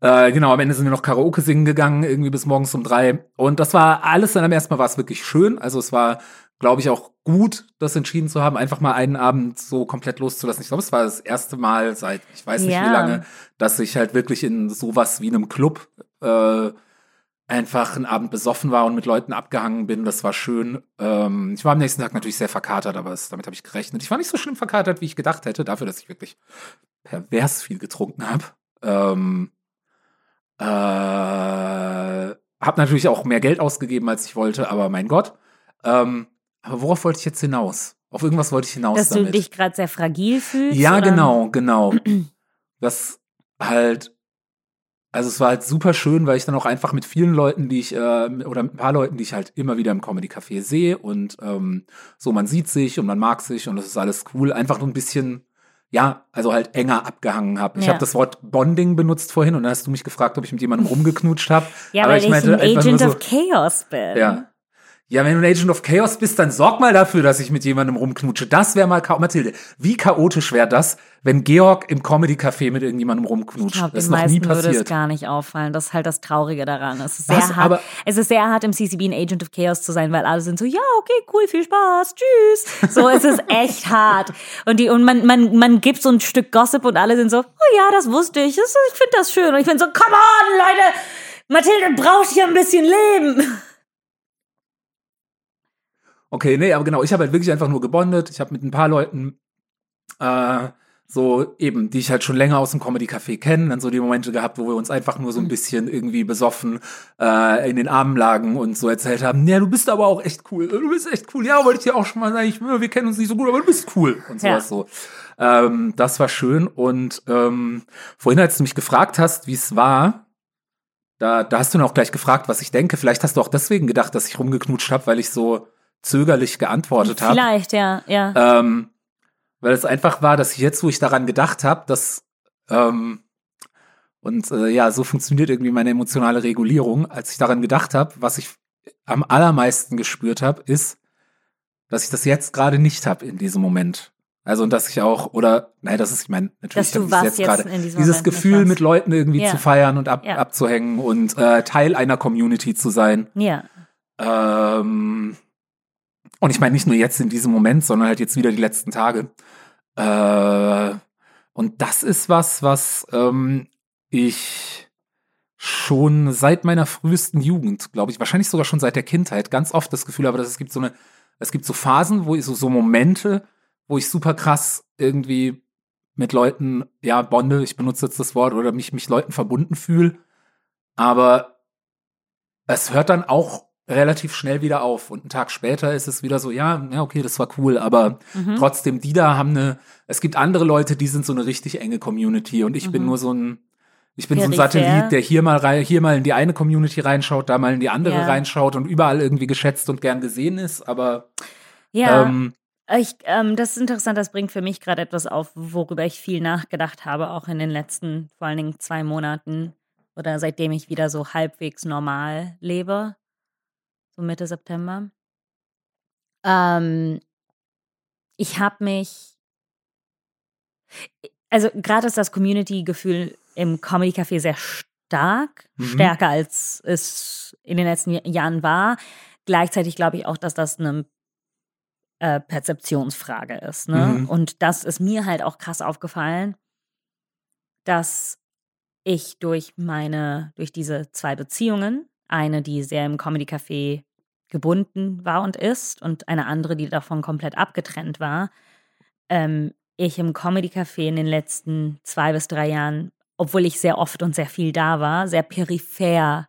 S2: äh, genau, am Ende sind wir noch Karaoke singen gegangen, irgendwie bis morgens um drei. Und das war alles dann am ersten Mal war es wirklich schön. Also es war, glaube ich, auch gut, das entschieden zu haben, einfach mal einen Abend so komplett loszulassen. Ich glaube, es war das erste Mal seit, ich weiß nicht
S1: Ja.
S2: wie lange, dass ich halt wirklich in sowas wie einem Club äh, einfach einen Abend besoffen war und mit Leuten abgehangen bin. Das war schön. Ähm, ich war am nächsten Tag natürlich sehr verkatert, aber es, damit habe ich gerechnet. Ich war nicht so schlimm verkatert, wie ich gedacht hätte, dafür, dass ich wirklich pervers viel getrunken habe. Ähm, äh, hab natürlich auch mehr Geld ausgegeben, als ich wollte, aber mein Gott. Ähm, aber worauf wollte ich jetzt hinaus? Auf irgendwas wollte ich hinaus
S1: Dass du
S2: damit.
S1: dich gerade sehr fragil fühlst?
S2: Ja,
S1: oder?
S2: genau, genau. Das halt, also es war halt super schön, weil ich dann auch einfach mit vielen Leuten, die ich, äh, oder mit ein paar Leuten, die ich halt immer wieder im Comedy-Café sehe und ähm, so, man sieht sich und man mag sich und das ist alles cool, einfach nur ein bisschen, ja, also halt enger abgehangen habe. Ich
S1: Ja.
S2: habe das Wort Bonding benutzt vorhin und dann hast du mich gefragt, ob ich mit jemandem rumgeknutscht habe.
S1: Ja,
S2: Aber
S1: weil
S2: ich
S1: ich,
S2: meinte
S1: ein Agent
S2: so-
S1: of Chaos bin.
S2: Ja. Ja, wenn du ein Agent of Chaos bist, dann sorg mal dafür, dass ich mit jemandem rumknutsche. Das wäre mal, Mathilde, wie chaotisch wäre das, wenn Georg im Comedy-Café mit irgendjemandem
S1: Ich
S2: rumknutscht?
S1: glaube,
S2: das
S1: den
S2: ist noch nie
S1: meisten würde es
S2: passiert.
S1: gar nicht auffallen. Das ist halt das Traurige daran. Es ist
S2: Was?
S1: sehr hart.
S2: Aber-
S1: es ist sehr hart, im CCB ein Agent of Chaos zu sein, weil alle sind so, ja, okay, cool, viel Spaß, tschüss. So, es ist echt hart. Und die, und man, man, man gibt so ein Stück Gossip und alle sind so, oh ja, das wusste ich. Das, ich finde das schön. Und ich bin so, come on, Leute! Mathilde braucht hier ein bisschen Leben.
S2: Okay, nee, aber genau, ich habe halt wirklich einfach nur gebondet. Ich habe mit ein paar Leuten äh, so eben, die ich halt schon länger aus dem Comedy-Café kenne, dann so die Momente gehabt, wo wir uns einfach nur so
S1: Mhm.
S2: ein bisschen irgendwie besoffen äh, in den Armen lagen und so erzählt haben, ja, du bist aber auch echt cool, du bist echt cool, ja, wollte ich dir auch schon mal sagen, ich, wir kennen uns nicht so gut, aber du bist cool und
S1: Ja.
S2: sowas so. Ähm, das war schön und ähm, vorhin, als du mich gefragt hast, wie es war, da, da hast du dann auch gleich gefragt, was ich denke. Vielleicht hast du auch deswegen gedacht, dass ich rumgeknutscht habe, weil ich so zögerlich geantwortet habe.
S1: Vielleicht, ja, ja.
S2: Ähm, weil es einfach war, dass ich jetzt, wo ich daran gedacht habe, dass ähm, und äh, ja, so funktioniert irgendwie meine emotionale Regulierung. Als ich daran gedacht habe, was ich am allermeisten gespürt habe, ist, dass ich das jetzt gerade nicht habe in diesem Moment. Also und dass ich auch oder nein, das ist ich meine natürlich
S1: Dass
S2: hab
S1: was
S2: jetzt
S1: jetzt
S2: gerade dieses
S1: Moment
S2: Gefühl mit Leuten irgendwie
S1: Ja.
S2: zu feiern und ab,
S1: Ja.
S2: abzuhängen und äh, Teil einer Community zu sein.
S1: ja.
S2: Ähm, und ich meine nicht nur jetzt in diesem Moment, sondern halt jetzt wieder die letzten Tage. Äh, und das ist was, was ähm, ich schon seit meiner frühesten Jugend, glaube ich, wahrscheinlich sogar schon seit der Kindheit, ganz oft das Gefühl habe, dass es gibt so eine, es gibt so Phasen, wo ich so, so Momente, wo ich super krass irgendwie mit Leuten, ja, bonde, ich benutze jetzt das Wort, oder mich, mich Leuten verbunden fühle. Aber es hört dann auch relativ schnell wieder auf. Und einen Tag später ist es wieder so, ja, ja, okay, das war cool, aber
S1: Mhm.
S2: trotzdem, die da haben eine, es gibt andere Leute, die sind so eine richtig enge Community und ich bin
S1: Mhm.
S2: nur so ein, ich bin so ein
S1: Peripher.
S2: Satellit, der hier mal rein, hier mal in die eine Community reinschaut, da mal in die andere
S1: Ja.
S2: reinschaut und überall irgendwie geschätzt und gern gesehen ist, aber
S1: Ja,
S2: ähm,
S1: ich, ähm, das ist interessant, das bringt für mich gerade etwas auf, worüber ich viel nachgedacht habe, auch in den letzten, vor allen Dingen zwei Monaten oder seitdem ich wieder so halbwegs normal lebe, so Mitte September. Ähm, ich habe mich, also gerade ist das Community-Gefühl im Comedy-Café sehr stark,
S2: Mhm.
S1: stärker als es in den letzten Jahren war. Gleichzeitig glaube ich auch, dass das eine äh, Perzeptionsfrage ist. Ne?
S2: Mhm.
S1: Und das ist mir halt auch krass aufgefallen, dass ich durch meine, durch diese zwei Beziehungen, eine, die sehr im Comedy Café gebunden war und ist, und eine andere, die davon komplett abgetrennt war, ähm, ich im Comedy Café in den letzten zwei bis drei Jahren, obwohl ich sehr oft und sehr viel da war, sehr peripher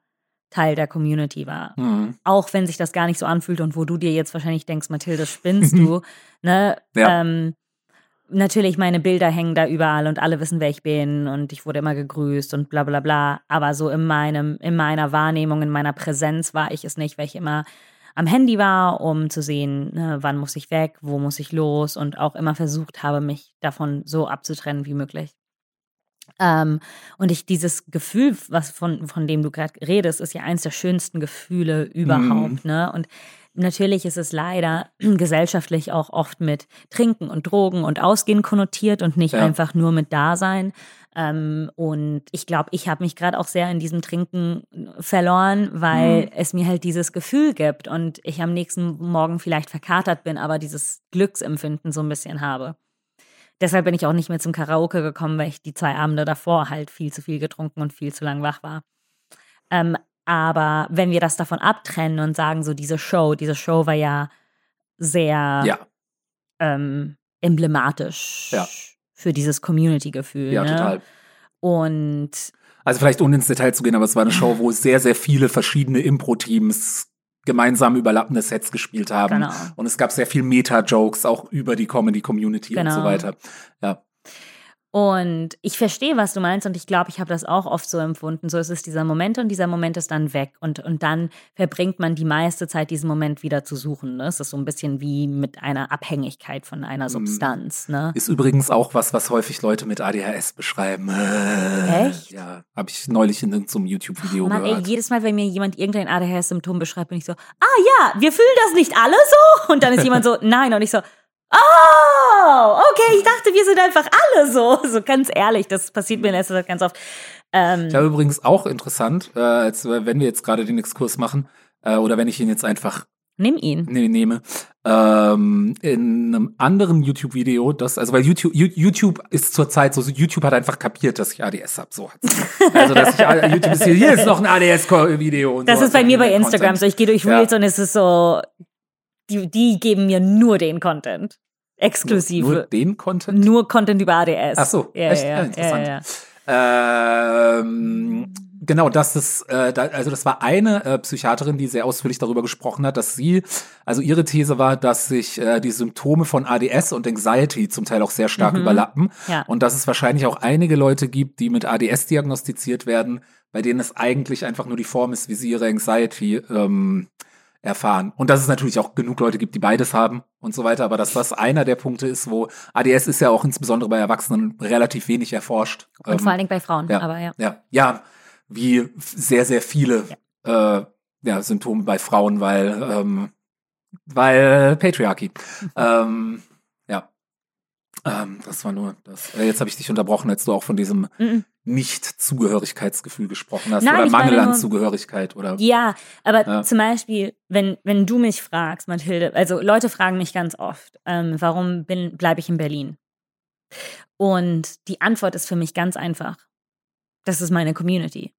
S1: Teil der Community war
S2: hm,
S1: auch wenn sich das gar nicht so anfühlt und wo du dir jetzt wahrscheinlich denkst, Mathilde, spinnst du, ne?
S2: Ja.
S1: Ähm, natürlich, meine Bilder hängen da überall und alle wissen, wer ich bin und ich wurde immer gegrüßt und bla bla bla. Aber so in meinem, in meiner Wahrnehmung, in meiner Präsenz war ich es nicht, weil ich immer am Handy war, um zu sehen, ne, wann muss ich weg, wo muss ich los und auch immer versucht habe, mich davon so abzutrennen wie möglich. Ähm, und ich dieses Gefühl, was von, von dem du gerade redest, ist ja eins der schönsten Gefühle überhaupt, ne? Und natürlich ist es leider gesellschaftlich auch oft mit Trinken und Drogen und Ausgehen konnotiert und nicht
S2: Ja.
S1: einfach nur mit Dasein. Ähm, und ich glaube, ich habe mich gerade auch sehr in diesem Trinken verloren, weil
S2: Mhm.
S1: es mir halt dieses Gefühl gibt und ich am nächsten Morgen vielleicht verkatert bin, aber dieses Glücksempfinden so ein bisschen habe. Deshalb bin ich auch nicht mehr zum Karaoke gekommen, weil ich die zwei Abende davor halt viel zu viel getrunken und viel zu lang wach war. Ähm, aber wenn wir das davon abtrennen und sagen, so diese Show, diese Show war ja sehr
S2: ja,
S1: ähm, emblematisch
S2: Ja.
S1: für dieses Community-Gefühl.
S2: ja,
S1: ne?
S2: total.
S1: Und
S2: Also vielleicht ohne ins Detail zu gehen, aber es war eine Show, wo sehr, sehr viele verschiedene Impro-Teams gemeinsam überlappende Sets gespielt haben.
S1: Genau.
S2: Und es gab sehr viel Meta-Jokes auch über die Comedy-Community und so
S1: Genau.
S2: weiter. Ja.
S1: Und ich verstehe, was du meinst und ich glaube, ich habe das auch oft so empfunden. So ist es dieser Moment und dieser Moment ist dann weg und, und dann verbringt man die meiste Zeit, diesen Moment wieder zu suchen. Ne? Es ist so ein bisschen wie mit einer Abhängigkeit von einer Substanz. Ne?
S2: Ist übrigens auch was, was häufig Leute mit ADHS beschreiben.
S1: Echt?
S2: Ja, habe ich neulich in irgendeinem YouTube-Video
S1: Mann, ey,
S2: gehört.
S1: jedes Mal, wenn mir jemand irgendein ADHS-Symptom beschreibt, bin ich so, ah ja, wir fühlen das nicht alle so? Und dann ist jemand so, nein. Und ich so, oh, okay, ich dachte, wir sind einfach alle so. So ganz ehrlich, das passiert mir in letzter Zeit ganz oft. Ähm,
S2: Ich habe übrigens auch interessant, äh, als, äh, wenn wir jetzt gerade den Exkurs machen, äh, oder wenn ich ihn jetzt einfach
S1: nimm ihn.
S2: ne, nehme, ähm, in einem anderen YouTube-Video, das, also weil YouTube, YouTube ist zurzeit so, YouTube hat einfach kapiert, dass ich ADS habe, so hat's. Also, dass ich, YouTube ist hier, hier ist noch ein ADS-Video und
S1: Das
S2: so.
S1: ist bei mir bei
S2: Content.
S1: Instagram so. Ich gehe durch
S2: Ja.
S1: Reels und es ist so, die, die geben mir nur den Content. Exklusiv.
S2: Nur
S1: Nur,
S2: den Content?
S1: Content über ADS.
S2: Ach so,
S1: ja,
S2: echt?
S1: ja,
S2: Ja,
S1: ja,
S2: interessant.
S1: ja.
S2: Ähm, genau, das ist, äh, da, also das war eine äh, Psychiaterin, die sehr ausführlich darüber gesprochen hat, dass sie, also ihre These war, dass sich äh, die Symptome von ADS und Anxiety zum Teil auch sehr stark
S1: Mhm.
S2: überlappen
S1: Ja.
S2: und dass es wahrscheinlich auch einige Leute gibt, die mit ADS diagnostiziert werden, bei denen es eigentlich einfach nur die Form ist, wie sie ihre Anxiety ähm, erfahren. Und dass es natürlich auch genug Leute gibt, die beides haben und so weiter, aber dass das einer der Punkte ist, wo ADS ist ja auch insbesondere bei Erwachsenen relativ wenig erforscht.
S1: Und
S2: Ähm,
S1: vor allen Dingen bei Frauen.
S2: ja.
S1: Aber ja.
S2: ja, ja, wie sehr, sehr viele äh, ja, Symptome bei Frauen, weil, ähm, weil Patriarchy. ähm, ja. Ähm, das war nur das. Äh, jetzt habe ich dich unterbrochen, als du auch von diesem
S1: Mhm.
S2: Nicht-Zugehörigkeitsgefühl gesprochen hast
S1: Nein,
S2: oder Mangel an
S1: nur-
S2: Zugehörigkeit oder
S1: Ja, aber
S2: Ja.
S1: zum Beispiel, wenn, wenn du mich fragst, Mathilde, also Leute fragen mich ganz oft, ähm, warum bin, bleibe ich in Berlin? Und die Antwort ist für mich ganz einfach. Das ist meine Community.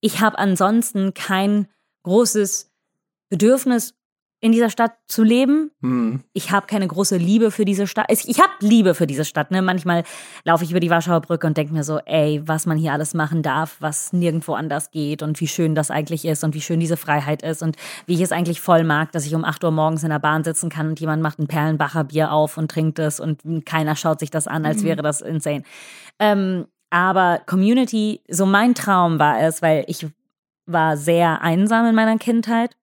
S1: Ich habe ansonsten kein großes Bedürfnis in dieser Stadt zu leben.
S2: Mhm.
S1: Ich habe keine große Liebe für diese Stadt. Ich, habe Liebe für diese Stadt. Ne? Manchmal laufe ich über die Warschauer Brücke und denke mir so, ey, was man hier alles machen darf, was nirgendwo anders geht und wie schön das eigentlich ist und wie schön diese Freiheit ist und wie ich es eigentlich voll mag, dass ich um 8 Uhr morgens in der Bahn sitzen kann und jemand macht ein Perlenbacher Bier auf und trinkt es und keiner schaut sich das an, als
S2: Mhm.
S1: wäre das insane. Ähm, aber Community, so mein Traum war es, weil ich war sehr einsam in meiner Kindheit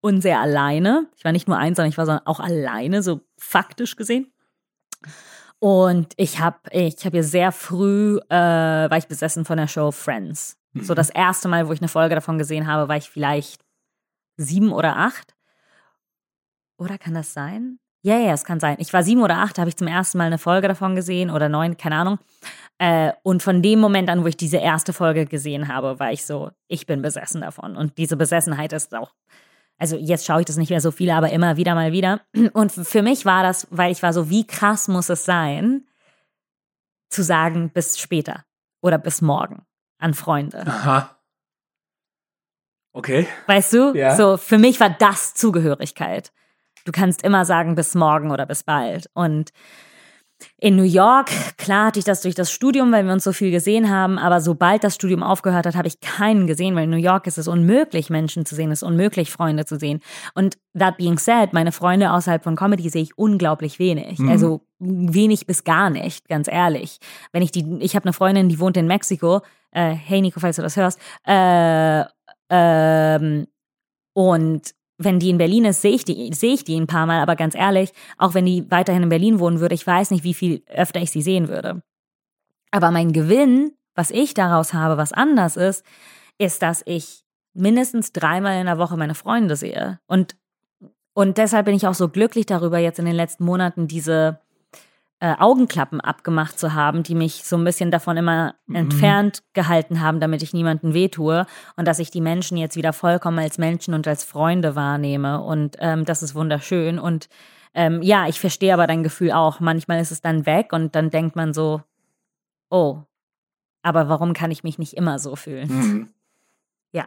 S1: und sehr alleine. Ich war nicht nur einsam, ich war sondern auch alleine, so faktisch gesehen. Und ich habe ich hab hier sehr früh, äh, war ich besessen von der Show Friends. So
S2: Mhm.
S1: das erste Mal, wo ich eine Folge davon gesehen habe, war ich vielleicht sieben oder acht. Oder kann das sein? Ja, ja, es kann sein. Ich war sieben oder acht, habe ich zum ersten Mal eine Folge davon gesehen oder neun, keine Ahnung. Äh, und von dem Moment an, wo ich diese erste Folge gesehen habe, war ich so, ich bin besessen davon. Und diese Besessenheit ist auch, also jetzt schaue ich das nicht mehr so viel, aber immer wieder mal wieder. Und für mich war das, weil ich war so, wie krass muss es sein, zu sagen, bis später oder bis morgen an Freunde.
S2: Aha. Okay.
S1: Weißt du?
S2: Ja.
S1: So, für mich war das Zugehörigkeit. Du kannst immer sagen, bis morgen oder bis bald. Und in New York, klar hatte ich das durch das Studium, weil wir uns so viel gesehen haben, aber sobald das Studium aufgehört hat, habe ich keinen gesehen, weil in New York ist es unmöglich, Menschen zu sehen, es ist unmöglich, Freunde zu sehen. Und that being said, meine Freunde außerhalb von Comedy sehe ich unglaublich wenig.
S2: Mhm.
S1: Also wenig bis gar nicht, ganz ehrlich. Wenn ich die, ich habe eine Freundin, die wohnt in Mexiko, äh, hey Nico, falls du das hörst, äh, ähm, und wenn die in Berlin ist, sehe ich die, sehe ich die ein paar Mal, aber ganz ehrlich, auch wenn die weiterhin in Berlin wohnen würde, ich weiß nicht, wie viel öfter ich sie sehen würde. Aber mein Gewinn, was ich daraus habe, was anders ist, ist, dass ich mindestens dreimal in der Woche meine Freunde sehe. Und, und deshalb bin ich auch so glücklich darüber, jetzt in den letzten Monaten diese äh, Augenklappen abgemacht zu haben, die mich so ein bisschen davon immer
S2: Mhm.
S1: entfernt gehalten haben, damit ich niemandem wehtue und dass ich die Menschen jetzt wieder vollkommen als Menschen und als Freunde wahrnehme und ähm, das ist wunderschön und ähm, ja, ich verstehe aber dein Gefühl auch. Manchmal ist es dann weg und dann denkt man so, oh, aber warum kann ich mich nicht immer so fühlen?
S2: Mhm.
S1: Ja.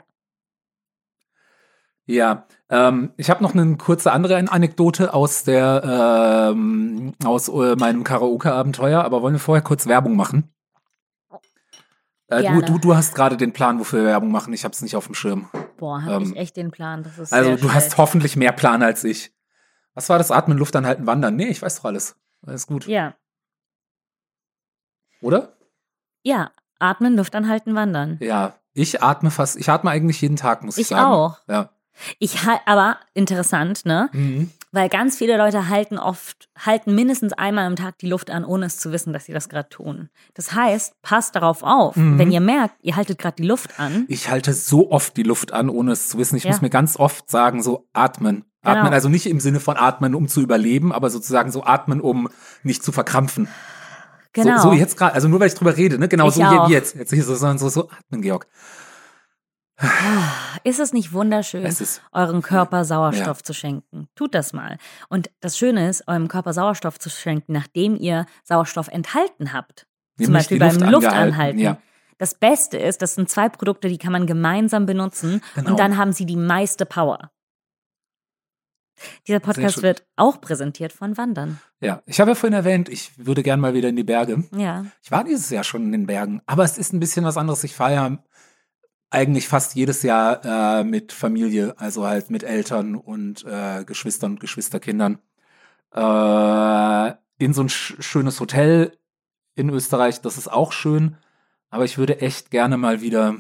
S2: Ja, ähm, ich habe noch eine kurze andere Anekdote aus der ähm, aus äh, meinem Karaoke-Abenteuer, aber wollen wir vorher kurz Werbung machen? Äh, du, du, du hast gerade den Plan, wofür wir Werbung machen. Ich habe es nicht auf dem Schirm.
S1: Boah, habe
S2: Ähm,
S1: ich echt den Plan. Das ist
S2: Also du hast
S1: schlecht.
S2: hoffentlich mehr Plan als ich. Was war das? Atmen, Luft anhalten, wandern. Nee, ich weiß doch alles. Alles gut.
S1: Ja,
S2: Oder?
S1: ja. Atmen, Luft anhalten, wandern.
S2: Ja. Ich atme fast, ich atme eigentlich jeden Tag, muss ich,
S1: Ich
S2: sagen.
S1: auch.
S2: Ja.
S1: Ich halt, aber interessant, ne?
S2: Mhm.
S1: Weil ganz viele Leute halten oft, halten mindestens einmal am Tag die Luft an, ohne es zu wissen, dass sie das gerade tun. Das heißt, passt darauf auf.
S2: Mhm.
S1: Wenn ihr merkt, ihr haltet gerade die Luft an,
S2: Ich halte so oft die Luft an, ohne es zu wissen. Ich
S1: Ja.
S2: muss mir ganz oft sagen, so atmen.
S1: Genau.
S2: Atmen, also nicht im Sinne von atmen, um zu überleben, aber sozusagen so atmen, um nicht zu verkrampfen.
S1: genau.
S2: So, so jetzt gerade, also nur weil ich drüber rede, ne? Genau
S1: Ich
S2: so
S1: auch.
S2: wie jetzt. Jetzt hier so, so, so atmen, Georg.
S1: Ist es nicht wunderschön,
S2: Es ist
S1: euren Körper Sauerstoff zu schenken? Tut das mal. Und das Schöne ist, eurem Körper Sauerstoff zu schenken, nachdem ihr Sauerstoff enthalten habt. Zum
S2: nämlich
S1: Beispiel beim
S2: Luft angehalten,
S1: Luftanhalten.
S2: Ja.
S1: Das Beste ist, das sind zwei Produkte, die kann man gemeinsam benutzen
S2: Genau.
S1: und dann haben sie die meiste Power. Dieser Podcast wird auch präsentiert von Wandern.
S2: ja. Ich habe ja vorhin erwähnt, ich würde gern mal wieder in die Berge.
S1: Ja.
S2: Ich war dieses Jahr schon in den Bergen, aber es ist ein bisschen was anderes. Ich fahre ja eigentlich fast jedes Jahr äh, mit Familie, also halt mit Eltern und äh, Geschwistern und Geschwisterkindern äh, in so ein sch schönes Hotel in Österreich. Das ist auch schön, aber ich würde echt gerne mal wieder.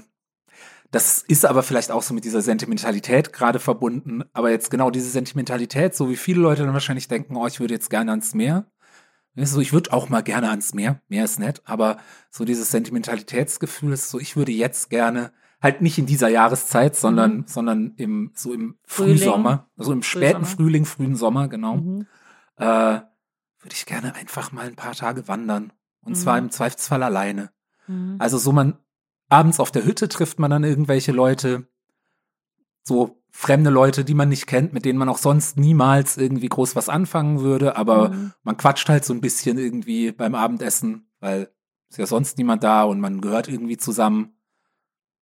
S2: Das ist aber vielleicht auch so mit dieser Sentimentalität gerade verbunden. Aber jetzt genau diese Sentimentalität, so wie viele Leute dann wahrscheinlich denken, oh, ich würde jetzt gerne ans Meer. So, ich würde auch mal gerne ans Meer. Meer ist nett, aber so dieses Sentimentalitätsgefühl ist so, ich würde jetzt gerne, halt nicht in dieser Jahreszeit, sondern, sondern im, so im
S1: Frühling.
S2: Frühsommer, also im späten
S1: Frühsommer.
S2: Frühling, frühen Sommer, genau,
S1: Mhm.
S2: äh, würde ich gerne einfach mal ein paar Tage wandern. Und zwar
S1: Mhm.
S2: im Zweifelsfall alleine.
S1: Mhm.
S2: Also so man, abends auf der Hütte trifft man dann irgendwelche Leute, so fremde Leute, die man nicht kennt, mit denen man auch sonst niemals irgendwie groß was anfangen würde, aber
S1: Mhm.
S2: man quatscht halt so ein bisschen irgendwie beim Abendessen, weil ist ja sonst niemand da und man gehört irgendwie zusammen.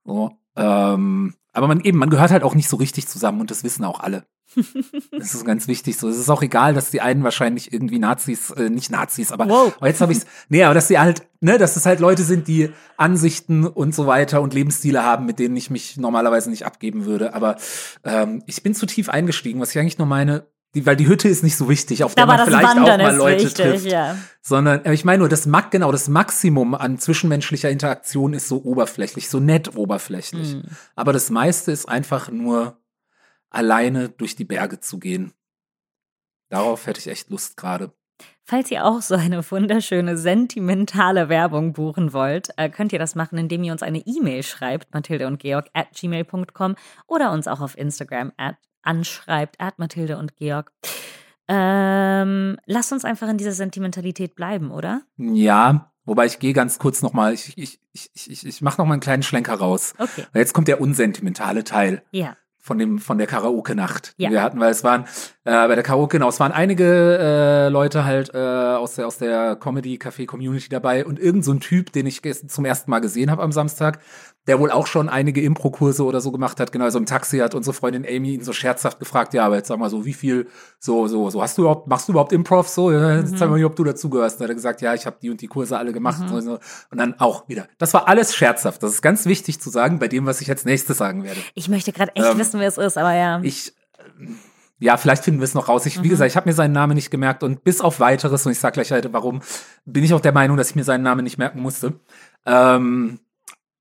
S2: So, ähm, aber man eben, man gehört halt auch nicht so richtig zusammen und das wissen auch alle. das ist ganz wichtig so. Es ist auch egal, dass die einen wahrscheinlich irgendwie Nazis, äh, nicht Nazis, aber,
S1: Wow.
S2: jetzt habe ich's, nee, aber dass sie halt, ne, dass es halt Leute sind, die Ansichten und so weiter und Lebensstile haben, mit denen ich mich normalerweise nicht abgeben würde. Aber ähm, ich bin zu tief eingestiegen, was ich eigentlich nur meine, die, weil die Hütte ist nicht so wichtig, auf der
S1: Aber
S2: man
S1: das
S2: vielleicht
S1: Wandern
S2: auch mal Leute
S1: wichtig,
S2: trifft
S1: ja.
S2: sondern ich meine nur, das Max, genau, das Maximum an zwischenmenschlicher Interaktion ist so oberflächlich, so nett oberflächlich.
S1: Hm.
S2: Aber das meiste ist einfach nur alleine durch die Berge zu gehen. Darauf hätte ich echt Lust gerade.
S1: Falls ihr auch so eine wunderschöne, sentimentale Werbung buchen wollt, äh, könnt ihr das machen, indem ihr uns eine E-Mail schreibt, Mathilde und Georg at gmail.com oder uns auch auf Instagram at anschreibt, at Mathilde und Georg. Ähm, lasst uns einfach in dieser Sentimentalität bleiben, oder?
S2: Ja, wobei ich gehe ganz kurz nochmal, ich, ich, ich, ich, ich mache nochmal einen kleinen Schlenker raus.
S1: Okay.
S2: Jetzt kommt der unsentimentale Teil.
S1: Ja.
S2: von dem von der Karaoke-Nacht, die
S1: Ja.
S2: wir hatten, weil es waren äh, bei der Karaoke, genau, es waren einige äh, Leute halt äh, aus der aus der Comedy-Café-Community dabei und irgend so ein Typ, den ich zum ersten Mal gesehen habe am Samstag, der wohl auch schon einige Impro-Kurse oder so gemacht hat, genau, also im Taxi hat unsere Freundin Amy ihn so scherzhaft gefragt, ja, aber jetzt sag mal so, wie viel, so, so, so, hast du überhaupt, machst du überhaupt Improv so? Ja, jetzt sag mal, ob du dazugehörst. Dann hat er gesagt, ja, ich habe die und die Kurse alle gemacht und, so. und dann auch wieder. Das war alles scherzhaft. Das ist ganz wichtig zu sagen bei dem, was ich als nächstes sagen werde.
S1: Ich möchte gerade echt
S2: Ähm,
S1: wissen, wer es ist, aber ja.
S2: Ich, ähm, ja, vielleicht finden wir es noch raus. Ich, wie gesagt, ich habe mir seinen Namen nicht gemerkt und bis auf weiteres, und ich sag gleich heute warum, bin ich auch der Meinung, dass ich mir seinen Namen nicht merken musste. Ähm,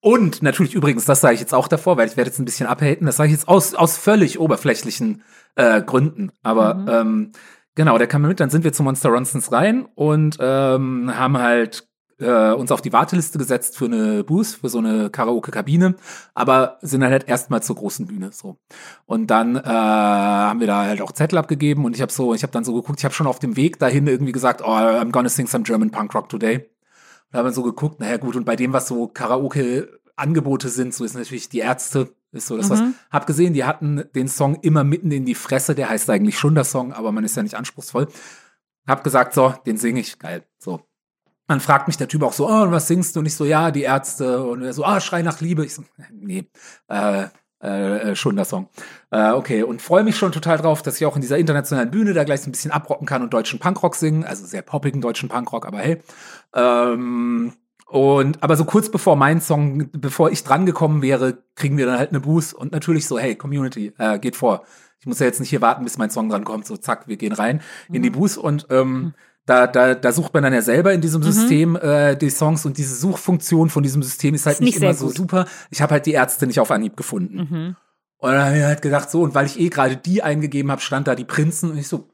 S2: und natürlich übrigens, das sage ich jetzt auch davor, weil ich werde jetzt ein bisschen abhaten, das sage ich jetzt aus, aus völlig oberflächlichen äh, Gründen. Aber
S1: Mhm.
S2: ähm, genau, der kam mit, dann sind wir zu Monster Ronsons rein und ähm, haben halt äh, uns auf die Warteliste gesetzt für eine Booth, für so eine Karaoke-Kabine, aber sind dann halt erstmal zur großen Bühne so. Und dann äh, haben wir da halt auch Zettel abgegeben und ich habe so, ich habe dann so geguckt, ich habe schon auf dem Weg dahin irgendwie gesagt, oh, I'm gonna sing some German Punk Rock today. Da haben wir so geguckt, naja gut, und bei dem, was so Karaoke-Angebote sind, so ist natürlich die Ärzte, ist so das was. Hab gesehen, die hatten den Song immer mitten in die Fresse, der heißt eigentlich schon der Song, aber man ist ja nicht anspruchsvoll. Hab gesagt, so, den singe ich, geil, so. Dann fragt mich der Typ auch so, oh, und was singst du? Und ich so, ja, die Ärzte. Und er so, ah, Schrei nach Liebe. Ich so, nee, äh, äh, schon der Song. Äh, okay, und freue mich schon total drauf, dass ich auch in dieser internationalen Bühne da gleich so ein bisschen abrocken kann und deutschen Punkrock singen, also sehr poppigen deutschen Punkrock, aber hey. Ähm, und aber so kurz bevor mein Song, bevor ich dran gekommen wäre, kriegen wir dann halt eine Boost und natürlich so, hey, Community, äh, geht vor. Ich muss ja jetzt nicht hier warten, bis mein Song dran kommt. So, zack, wir gehen rein in die Boost und ähm, da, da, da sucht man dann ja selber in diesem System äh, die Songs und diese Suchfunktion von diesem System ist halt
S1: Ist nicht
S2: nicht, immer so
S1: gut.
S2: super. Ich habe halt die Ärzte nicht auf Anhieb gefunden.
S1: Mhm.
S2: Und dann habe ich halt gedacht, so, und weil ich eh gerade die eingegeben habe, stand da die Prinzen und ich so,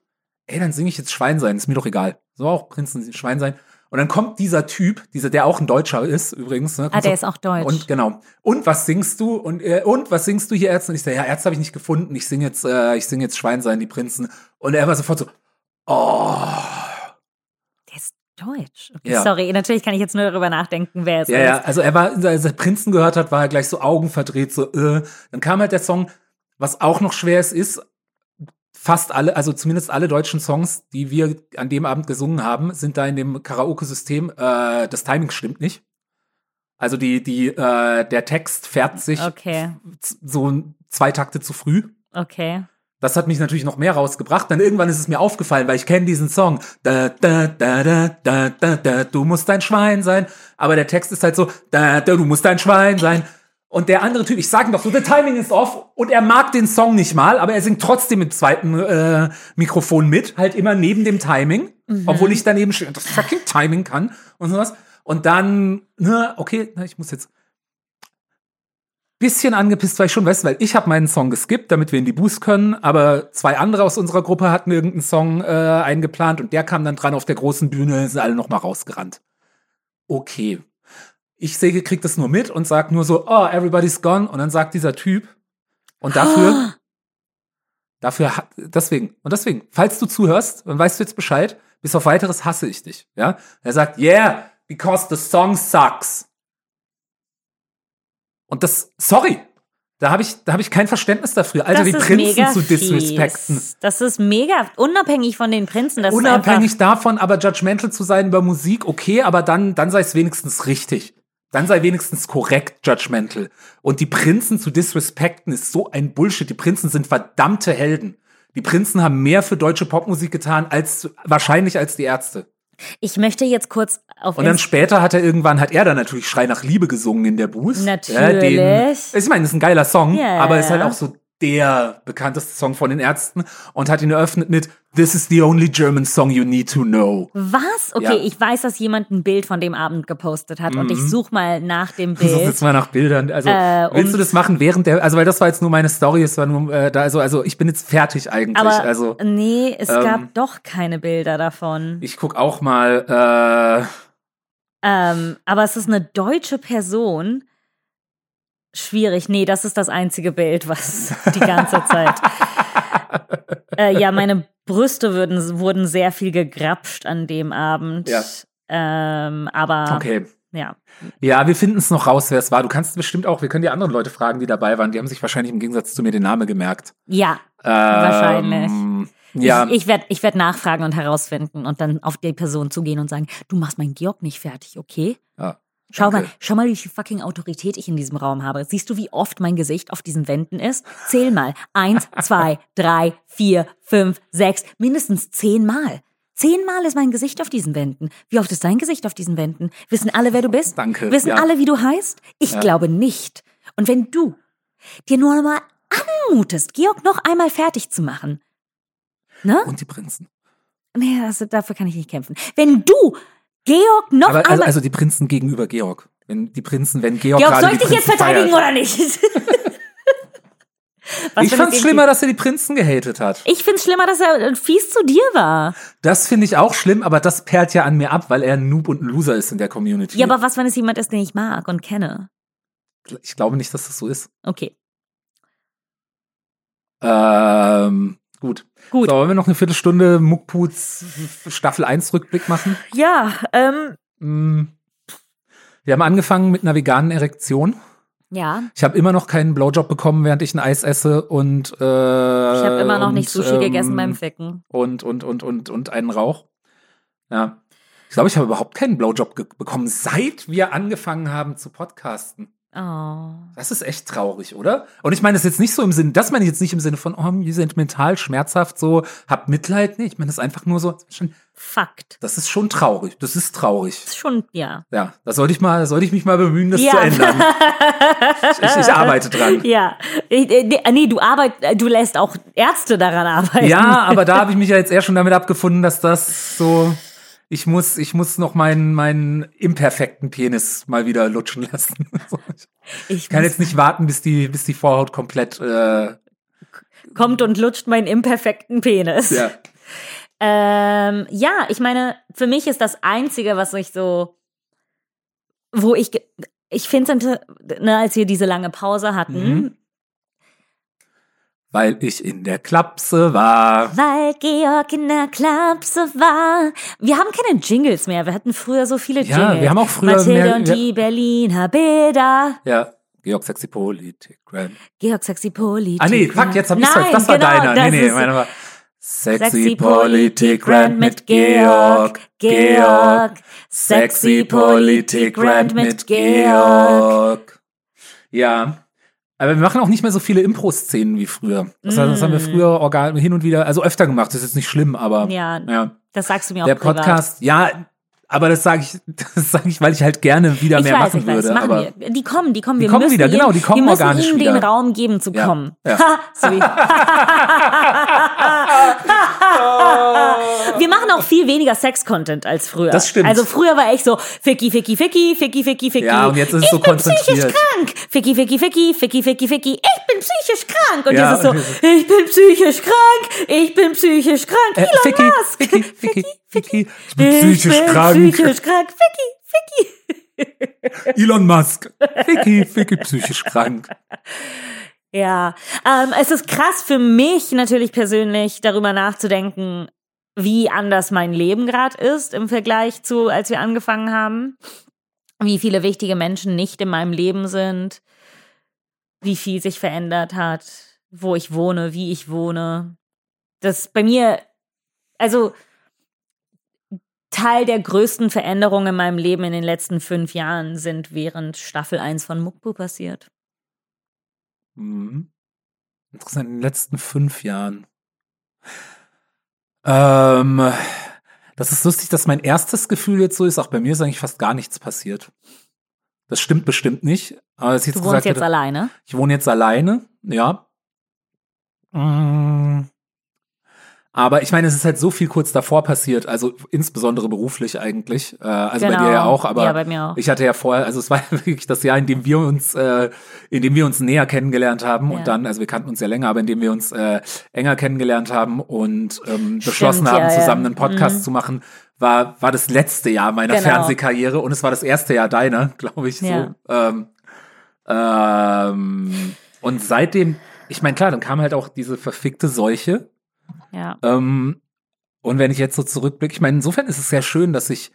S2: ey, dann singe ich jetzt Schwein sein, ist mir doch egal. So auch Prinzen, Schwein sein. Und dann kommt dieser Typ, dieser, der auch ein Deutscher ist, übrigens. Ne,
S1: Ah, der
S2: so,
S1: ist auch deutsch.
S2: Und genau. Und was singst du? Und, äh, und was singst du hier, Ärzte? Und ich so, ja, Ärzte habe ich nicht gefunden. Ich singe jetzt, äh, ich singe jetzt Schwein sein, die Prinzen. Und er war sofort so, oh.
S1: Deutsch. Okay,
S2: Ja.
S1: Sorry, natürlich kann ich jetzt nur darüber nachdenken, wer es
S2: Ja,
S1: ist.
S2: ja, also er war, als er Prinzen gehört hat, war er gleich so Augen verdreht, so, äh. Dann kam halt der Song, was auch noch schwer ist, ist, fast alle, also zumindest alle deutschen Songs, die wir an dem Abend gesungen haben, sind da in dem Karaoke-System, äh, das Timing stimmt nicht. Also die, die, äh, der Text fährt sich
S1: Okay,
S2: so zwei Takte zu früh.
S1: okay.
S2: Das hat mich natürlich noch mehr rausgebracht. Dann irgendwann ist es mir aufgefallen, weil ich kenne diesen Song. Da, da, da, da, da, da, da, du musst ein Schwein sein. Aber der Text ist halt so, da, da, du musst ein Schwein sein. Und der andere Typ, ich sag ihm doch so, the timing is off. Und er mag den Song nicht mal, aber er singt trotzdem mit zweiten äh, Mikrofon mit, halt immer neben dem Timing. Obwohl ich daneben das fucking Timing kann und sowas. Und dann, ne, okay, na, ich muss jetzt bisschen angepisst war ich schon, weißt du, weil ich habe meinen Song geskippt, damit wir in die Boost können, aber zwei andere aus unserer Gruppe hatten irgendeinen Song äh, eingeplant und der kam dann dran auf der großen Bühne, sind alle noch mal rausgerannt. Okay. Ich sehe, krieg das nur mit und sag nur so, oh, everybody's gone und dann sagt dieser Typ und dafür dafür hat- deswegen und deswegen, falls du zuhörst, dann weißt du jetzt Bescheid, bis auf weiteres hasse ich dich, ja? Er sagt, yeah, because the song sucks. Und das, sorry, da habe ich, da habe ich kein Verständnis dafür, Alter,
S1: das
S2: die Prinzen zu disrespekten.
S1: Fies. Das ist mega, unabhängig von den Prinzen. Das
S2: Unabhängig davon, aber judgmental zu sein über Musik, okay, aber dann, dann sei es wenigstens richtig. Dann sei wenigstens korrekt judgmental. Und die Prinzen zu disrespekten ist so ein Bullshit. Die Prinzen sind verdammte Helden. Die Prinzen haben mehr für deutsche Popmusik getan als wahrscheinlich als die Ärzte.
S1: Ich möchte jetzt kurz auf
S2: Und dann
S1: Inst-
S2: später hat er irgendwann, hat er dann natürlich Schrei nach Liebe gesungen in der Boost.
S1: Natürlich.
S2: den, ich meine, ist ein geiler Song,
S1: Ja,
S2: aber ist halt
S1: ja.
S2: auch so der bekannteste Song von den Ärzten und hat ihn eröffnet mit This is the only German song you need to know.
S1: Was? Okay,
S2: Ja.
S1: ich weiß, dass jemand ein Bild von dem Abend gepostet hat und ich suche mal nach dem
S2: Such
S1: Bild.
S2: jetzt mal nach Bildern. Also
S1: Äh,
S2: willst du das machen während der, also weil das war jetzt nur meine Story, es war nur äh, da, also also ich bin jetzt fertig eigentlich.
S1: Aber
S2: also
S1: nee, es
S2: ähm,
S1: gab doch keine Bilder davon.
S2: ich guck auch mal. Äh,
S1: Ähm, aber es ist eine deutsche Person. Schwierig. Nee, das ist das einzige Bild, was die ganze Zeit. äh, ja, meine Brüste würden, wurden sehr viel gegrapscht an dem Abend.
S2: Ja.
S1: Ähm, aber
S2: okay.
S1: ja.
S2: Ja, wir finden es noch raus, wer es war. Du kannst bestimmt auch, wir können die anderen Leute fragen, die dabei waren. Die haben sich wahrscheinlich im Gegensatz zu mir den Namen gemerkt.
S1: Ja,
S2: Ähm,
S1: Wahrscheinlich.
S2: Ja,
S1: ich, ich werde ich werd nachfragen und herausfinden und dann auf die Person zugehen und sagen, du machst meinen Georg nicht fertig, okay?
S2: ja.
S1: Schau
S2: Danke.
S1: mal, schau mal, wie viel fucking Autorität ich in diesem Raum habe. Siehst du, wie oft mein Gesicht auf diesen Wänden ist? Zähl mal. Eins, zwei, drei, vier, fünf, sechs, mindestens zehnmal. Zehnmal ist mein Gesicht auf diesen Wänden. Wie oft ist dein Gesicht auf diesen Wänden? Wissen alle, wer du bist?
S2: Danke,
S1: Wissen
S2: ja.
S1: alle, wie du heißt? Ich glaube nicht. Und wenn du dir nur mal anmutest, Georg noch einmal fertig zu machen, ne?
S2: Und die Prinzen.
S1: Nee, das, dafür kann ich nicht kämpfen. Wenn du Georg noch
S2: Aber also,
S1: einmal
S2: also die Prinzen gegenüber Georg. Wenn die Prinzen, wenn Georg,
S1: Georg, soll ich dich jetzt verteidigen
S2: feiert.
S1: oder nicht? Was,
S2: Ich fand's
S1: es
S2: schlimmer, dass er die Prinzen gehatet hat.
S1: Ich find's schlimmer, dass er fies zu dir war.
S2: Das finde ich auch schlimm, aber das perlt ja an mir ab, weil er ein Noob und ein Loser ist in der Community.
S1: Ja, aber was, wenn es jemand ist, den ich mag und kenne?
S2: ich glaube nicht, dass das so ist.
S1: Okay,
S2: Ähm, gut.
S1: gut.
S2: So, wollen wir noch eine Viertelstunde Muckputs Staffel 1 Rückblick machen?
S1: Ja, ähm,
S2: Mm. Wir haben angefangen mit einer veganen Erektion.
S1: ja.
S2: Ich habe immer noch keinen Blowjob bekommen, während ich ein Eis esse und äh,
S1: Ich habe immer noch
S2: und,
S1: nicht Sushi
S2: ähm,
S1: gegessen beim Ficken.
S2: und und und und und einen Rauch. Ja. Ich glaube, ich habe überhaupt keinen Blowjob bekommen, seit wir angefangen haben zu podcasten.
S1: Oh.
S2: Das ist echt traurig, oder? Und ich meine das jetzt nicht so im Sinne, das meine ich jetzt nicht im Sinne von, oh, wie sentimental, schmerzhaft, so, hab Mitleid. Nee, ich meine das einfach nur so, das ist schon-
S1: Fakt.
S2: das ist schon traurig. Das ist traurig.
S1: Das ist schon, ja.
S2: Ja, da sollte ich mal, sollte ich mich mal bemühen, das
S1: Ja.
S2: zu ändern. Ich, ich arbeite dran.
S1: Ja. Äh, nee, du arbeit, du lässt auch Ärzte daran arbeiten.
S2: Ja, aber da habe ich mich ja jetzt eher schon damit abgefunden, dass das so, ich muss, ich muss noch meinen, meinen imperfekten Penis mal wieder lutschen lassen.
S1: Ich
S2: kann jetzt nicht warten, bis die, bis die Vorhaut komplett, äh,
S1: kommt und lutscht meinen imperfekten Penis.
S2: ja.
S1: Ähm, ja, ich meine, für mich ist das Einzige, was ich so, wo ich, ich finde, ne, als wir diese lange Pause hatten,
S2: Mhm. Weil ich in der Klapse war.
S1: weil Georg in der Klapse war. Wir haben keine Jingles mehr. Wir hatten früher so viele
S2: Ja,
S1: Jingles.
S2: wir haben auch früher
S1: Mathilde
S2: mehr-
S1: und die Berliner Bilder.
S2: Ja. Georg Sexy Politik, Grand.
S1: Georg Sexy Politik.
S2: Ah, nee, fuck, jetzt hab ich's
S1: Nein.
S2: Das war
S1: genau,
S2: deiner.
S1: das
S2: Nee, nee, meiner war. Sexy,
S1: Sexy
S2: Politik Grand mit Georg. Georg. Sexy Politik Grand mit Georg. Ja. Aber wir machen auch nicht mehr so viele Impro-Szenen wie früher. Das, heißt, das haben wir
S1: Mm.
S2: früher organ hin und wieder, also öfter gemacht. Das ist jetzt nicht schlimm, aber
S1: Ja,
S2: ja.
S1: das sagst du mir auch
S2: Der
S1: privat.
S2: Podcast, ja, aber das sage ich, das sage ich, weil ich halt gerne wieder
S1: Ich
S2: mehr
S1: weiß,
S2: machen
S1: ich weiß,
S2: würde.
S1: machen
S2: aber
S1: wir. Die kommen, die kommen.
S2: Die
S1: wir
S2: kommen
S1: müssen
S2: wieder, genau,
S1: ihnen,
S2: die kommen
S1: wir müssen
S2: organisch
S1: ihnen
S2: wieder.
S1: den Raum geben zu
S2: Ja,
S1: kommen.
S2: ja.
S1: Wir machen auch viel weniger Sex-Content als früher.
S2: Das stimmt.
S1: Also früher war ich so Ficky, Ficky, Ficky, Ficky, Ficky, Ficky.
S2: Ja, und jetzt ist es
S1: ich
S2: so
S1: bin psychisch
S2: konzentriert.
S1: krank. Ficky, Ficky, Ficky, Ficky, Ficky, Ficky. Ich bin psychisch krank. Und
S2: Ja,
S1: jetzt ist so, ich bin psychisch krank. Ich bin psychisch krank.
S2: äh,
S1: Elon
S2: Ficky,
S1: Musk.
S2: Ficky, Ficky, Ficky, ich bin
S1: Ich
S2: psychisch
S1: bin
S2: krank.
S1: psychisch krank. Ficky, Ficky.
S2: Elon Musk. Ficky, Ficky, psychisch krank.
S1: Ja, ähm, es ist krass für mich natürlich persönlich darüber nachzudenken, wie anders mein Leben gerade ist im Vergleich zu, als wir angefangen haben. Wie viele wichtige Menschen nicht in meinem Leben sind, wie viel sich verändert hat, wo ich wohne, wie ich wohne. Das bei mir, also Teil der größten Veränderungen in meinem Leben in den letzten fünf Jahren sind während Staffel 1 von Mukbu passiert.
S2: Mhm. Interessant, in den letzten fünf Jahren. Ähm, das ist lustig, dass mein erstes Gefühl jetzt so ist. Auch bei mir ist eigentlich fast gar nichts passiert. Das stimmt bestimmt nicht. Aber ich
S1: Du
S2: jetzt
S1: wohnst
S2: gesagt
S1: jetzt
S2: hätte,
S1: alleine.
S2: ich wohne jetzt alleine, ja. Mm. Aber ich meine, es ist halt so viel kurz davor passiert, also insbesondere beruflich eigentlich. Äh, also bei dir ja auch, aber
S1: Genau. Ja, bei mir auch.
S2: ich hatte ja vorher, also es war wirklich das Jahr, in dem wir uns, äh, in dem wir uns näher kennengelernt haben
S1: Ja.
S2: und dann, also wir kannten uns ja länger, aber in dem wir uns äh, enger kennengelernt haben und ähm, beschlossen
S1: Stimmt,
S2: haben,
S1: ja,
S2: zusammen einen Podcast
S1: Mhm.
S2: zu machen, war war das letzte Jahr meiner
S1: Genau.
S2: Fernsehkarriere und es war das erste Jahr deiner, glaube ich. So. Ähm, ähm, und seitdem, ich meine, klar, dann kam halt auch diese verfickte Seuche.
S1: Ja.
S2: Ähm, und wenn ich jetzt so zurückblicke, ich meine, insofern ist es sehr schön, dass ich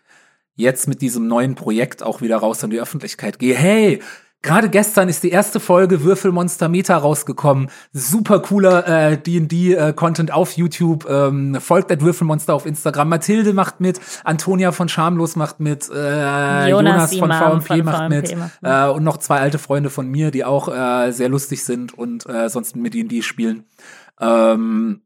S2: jetzt mit diesem neuen Projekt auch wieder raus in die Öffentlichkeit gehe. Hey, gerade gestern ist die erste Folge Würfelmonster Meta rausgekommen. Super cooler äh, D&D-Content auf YouTube. Ähm, folgt at Würfelmonster auf Instagram. Mathilde macht mit, Antonia von Schamlos macht mit, äh, Jonas,
S1: die
S2: von VMP
S1: von
S2: macht
S1: VMP
S2: mit
S1: macht
S2: äh, und noch zwei alte Freunde von mir, die auch äh, sehr lustig sind und äh, sonst mit D&D spielen. Ähm,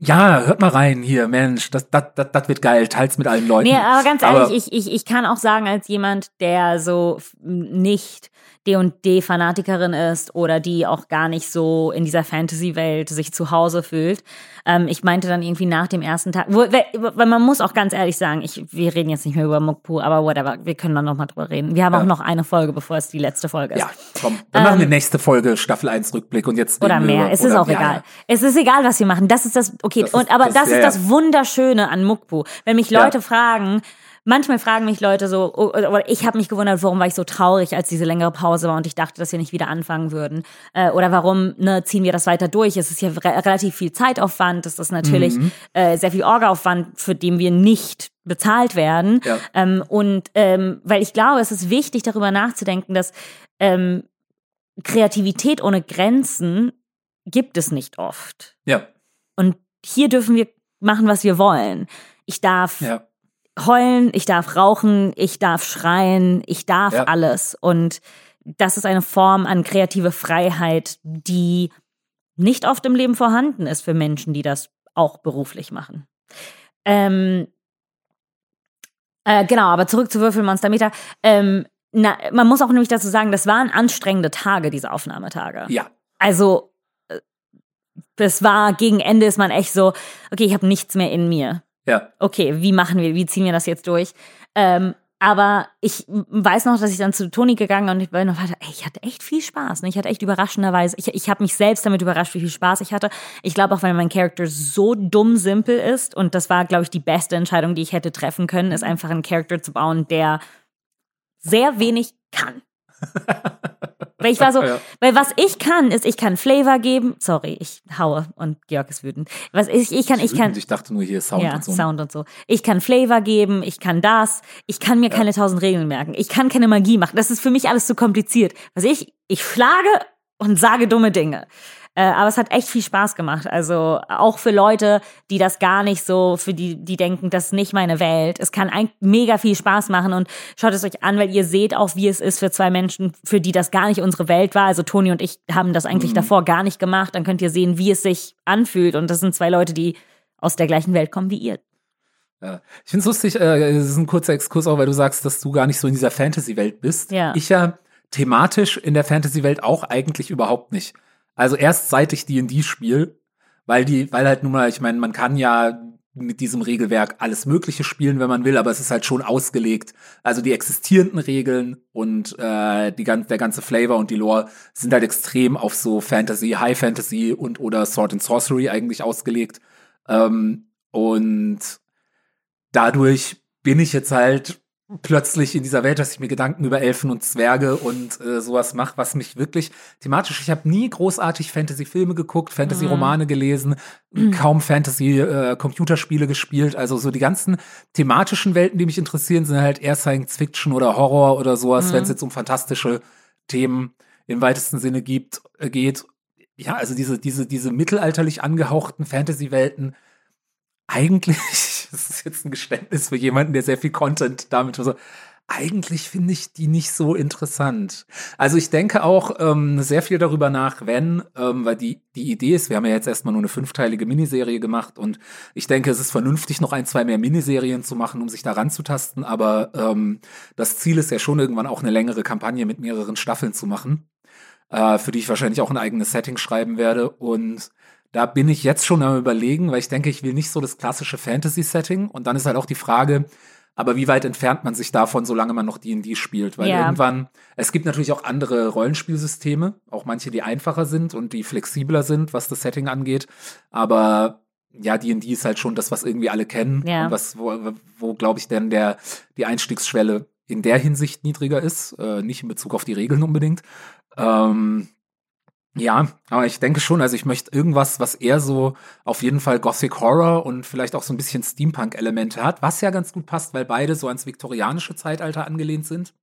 S2: ja, hört mal rein hier, Mensch, das, das, das, das wird geil, teils mit allen Leuten.
S1: Nee, aber ganz
S2: Aber-
S1: ehrlich, ich, ich, ich kann auch sagen, als jemand, der so nicht D&D-Fanatikerin ist oder die auch gar nicht so in dieser Fantasy-Welt sich zu Hause fühlt. Ähm, ich meinte dann irgendwie nach dem ersten Tag, wo, weil man muss auch ganz ehrlich sagen, ich, wir reden jetzt nicht mehr über Mukpu, aber whatever, wir können dann noch mal drüber reden. Wir haben
S2: Ja.
S1: auch noch eine Folge, bevor es die letzte Folge ist.
S2: Ja, komm, dann machen wir nächste Folge Staffel 1 Rückblick und jetzt
S1: Ähm, Oder mehr.
S2: über-
S1: es ist auch
S2: ja,
S1: egal. Es ist egal, was wir machen. Das ist das, okay.
S2: Das ist-
S1: und, aber
S2: das-
S1: das, ist
S2: ja.
S1: das Wunderschöne an Mukbu. Wenn mich. Leute fragen, manchmal fragen mich Leute so, oh, oder ich habe mich gewundert, warum war ich so traurig, als diese längere Pause war und ich dachte, dass wir nicht wieder anfangen würden. Äh, oder warum ne, ziehen wir das weiter durch? Es ist ja re relativ viel Zeitaufwand. Es ist natürlich
S2: Mhm.
S1: äh, sehr viel Orgaaufwand, für den wir nicht bezahlt werden.
S2: Ja.
S1: Ähm, und ähm, weil ich glaube, es ist wichtig, darüber nachzudenken, dass ähm, Kreativität ohne Grenzen gibt es nicht oft.
S2: Ja,
S1: Und hier dürfen wir machen, was wir wollen. Ich darf
S2: ja.
S1: Heulen, ich darf rauchen, ich darf schreien, ich darf
S2: Ja.
S1: alles. Und das ist eine Form an kreative Freiheit, die nicht oft im Leben vorhanden ist für Menschen, die das auch beruflich machen. Ähm, äh, genau, aber zurück zu Würfelmonster Meter. Ähm, na, man muss auch nämlich dazu sagen, das waren anstrengende Tage, diese Aufnahmetage.
S2: Ja,
S1: Also, äh, das war gegen Ende ist man echt so, okay, ich habe nichts mehr in mir.
S2: Ja.
S1: Okay, wie machen wir, wie ziehen wir das jetzt durch? Ähm, aber ich weiß noch, dass ich dann zu Toni gegangen und ich war noch weiter, ey, ich hatte echt viel Spaß. Ne? Ich hatte echt überraschenderweise, ich, ich habe mich selbst damit überrascht, wie viel Spaß ich hatte. Ich glaube auch, weil mein Charakter so dumm simpel ist und das war, glaube ich, die beste Entscheidung, die ich hätte treffen können, ist einfach einen Charakter zu bauen, der sehr wenig kann. Weil ich war so,
S2: Ja.
S1: weil was ich kann, ist, ich kann Flavor geben. Sorry, ich haue und Georg ist wütend. Was ich, ich kann, ich kann,
S2: Ich dachte nur hier Sound
S1: ja,
S2: und so.
S1: Sound und so. Ich kann Flavor geben, ich kann das, ich kann mir keine tausend Regeln merken, ich kann keine Magie machen. Das ist für mich alles zu kompliziert. Was ich, ich schlage und sage dumme Dinge. Äh, aber es hat echt viel Spaß gemacht. Also auch für Leute, die das gar nicht so, für die, die denken, das ist nicht meine Welt. Es kann ein, mega viel Spaß machen und schaut es euch an, weil ihr seht auch, wie es ist für zwei Menschen, für die das gar nicht unsere Welt war. Also Toni und ich haben das eigentlich davor gar nicht gemacht. Dann könnt ihr sehen, wie es sich anfühlt. Und das sind zwei Leute, die aus der gleichen Welt kommen wie ihr.
S2: Ja. Ich finde es lustig, äh, es ist ein kurzer Exkurs auch, weil du sagst, dass du gar nicht so in dieser Fantasy-Welt bist.
S1: Ja.
S2: Ich ja thematisch in der Fantasy-Welt auch eigentlich überhaupt nicht. Also erst seit ich D&D spiele, weil die, weil halt nun mal, ich meine, man kann ja mit diesem Regelwerk alles Mögliche spielen, wenn man will, aber es ist halt schon ausgelegt. Also die existierenden Regeln und äh, die, der ganze Flavor und die Lore sind halt extrem auf so Fantasy, High Fantasy und oder Sword and Sorcery eigentlich ausgelegt. Ähm, und dadurch bin ich jetzt halt plötzlich in dieser Welt, dass ich mir Gedanken über Elfen und Zwerge und äh, sowas mache, was mich wirklich thematisch, ich habe nie großartig Fantasy-Filme geguckt, Fantasy-Romane gelesen, kaum Fantasy-Computerspiele gespielt, also so die ganzen thematischen Welten, die mich interessieren, sind halt eher Science-Fiction oder Horror oder sowas, wenn es jetzt um fantastische Themen im weitesten Sinne gibt, äh, geht. Ja, also diese, diese, diese mittelalterlich angehauchten Fantasy-Welten, eigentlich das ist jetzt ein Geständnis für jemanden, der sehr viel Content damit so. Eigentlich finde ich die nicht so interessant. Also ich denke auch ähm, sehr viel darüber nach, wenn, ähm, weil die, die Idee ist, wir haben ja jetzt erstmal nur eine fünfteilige Miniserie gemacht und ich denke, es ist vernünftig, noch ein, zwei mehr Miniserien zu machen, um sich da ranzutasten, aber ähm, das Ziel ist ja schon irgendwann auch eine längere Kampagne mit mehreren Staffeln zu machen, äh, für die ich wahrscheinlich auch ein eigenes Setting schreiben werde und da bin ich jetzt schon am überlegen, weil ich denke, ich will nicht so das klassische Fantasy-Setting und dann ist halt auch die Frage, aber wie weit entfernt man sich davon, solange man noch D&D spielt? Weil
S1: Ja.
S2: irgendwann, es gibt natürlich auch andere Rollenspielsysteme, auch manche, die einfacher sind und die flexibler sind, was das Setting angeht. Aber ja, D&D ist halt schon das, was irgendwie alle kennen
S1: Ja.
S2: und was, wo, wo glaube ich, denn der, die Einstiegsschwelle in der Hinsicht niedriger ist, äh, nicht in Bezug auf die Regeln unbedingt. Ähm, ja, aber ich denke schon, also ich möchte irgendwas, was eher so auf jeden Fall Gothic Horror und vielleicht auch so ein bisschen Steampunk-Elemente hat, was ja ganz gut passt, weil beide so ans viktorianische Zeitalter angelehnt sind.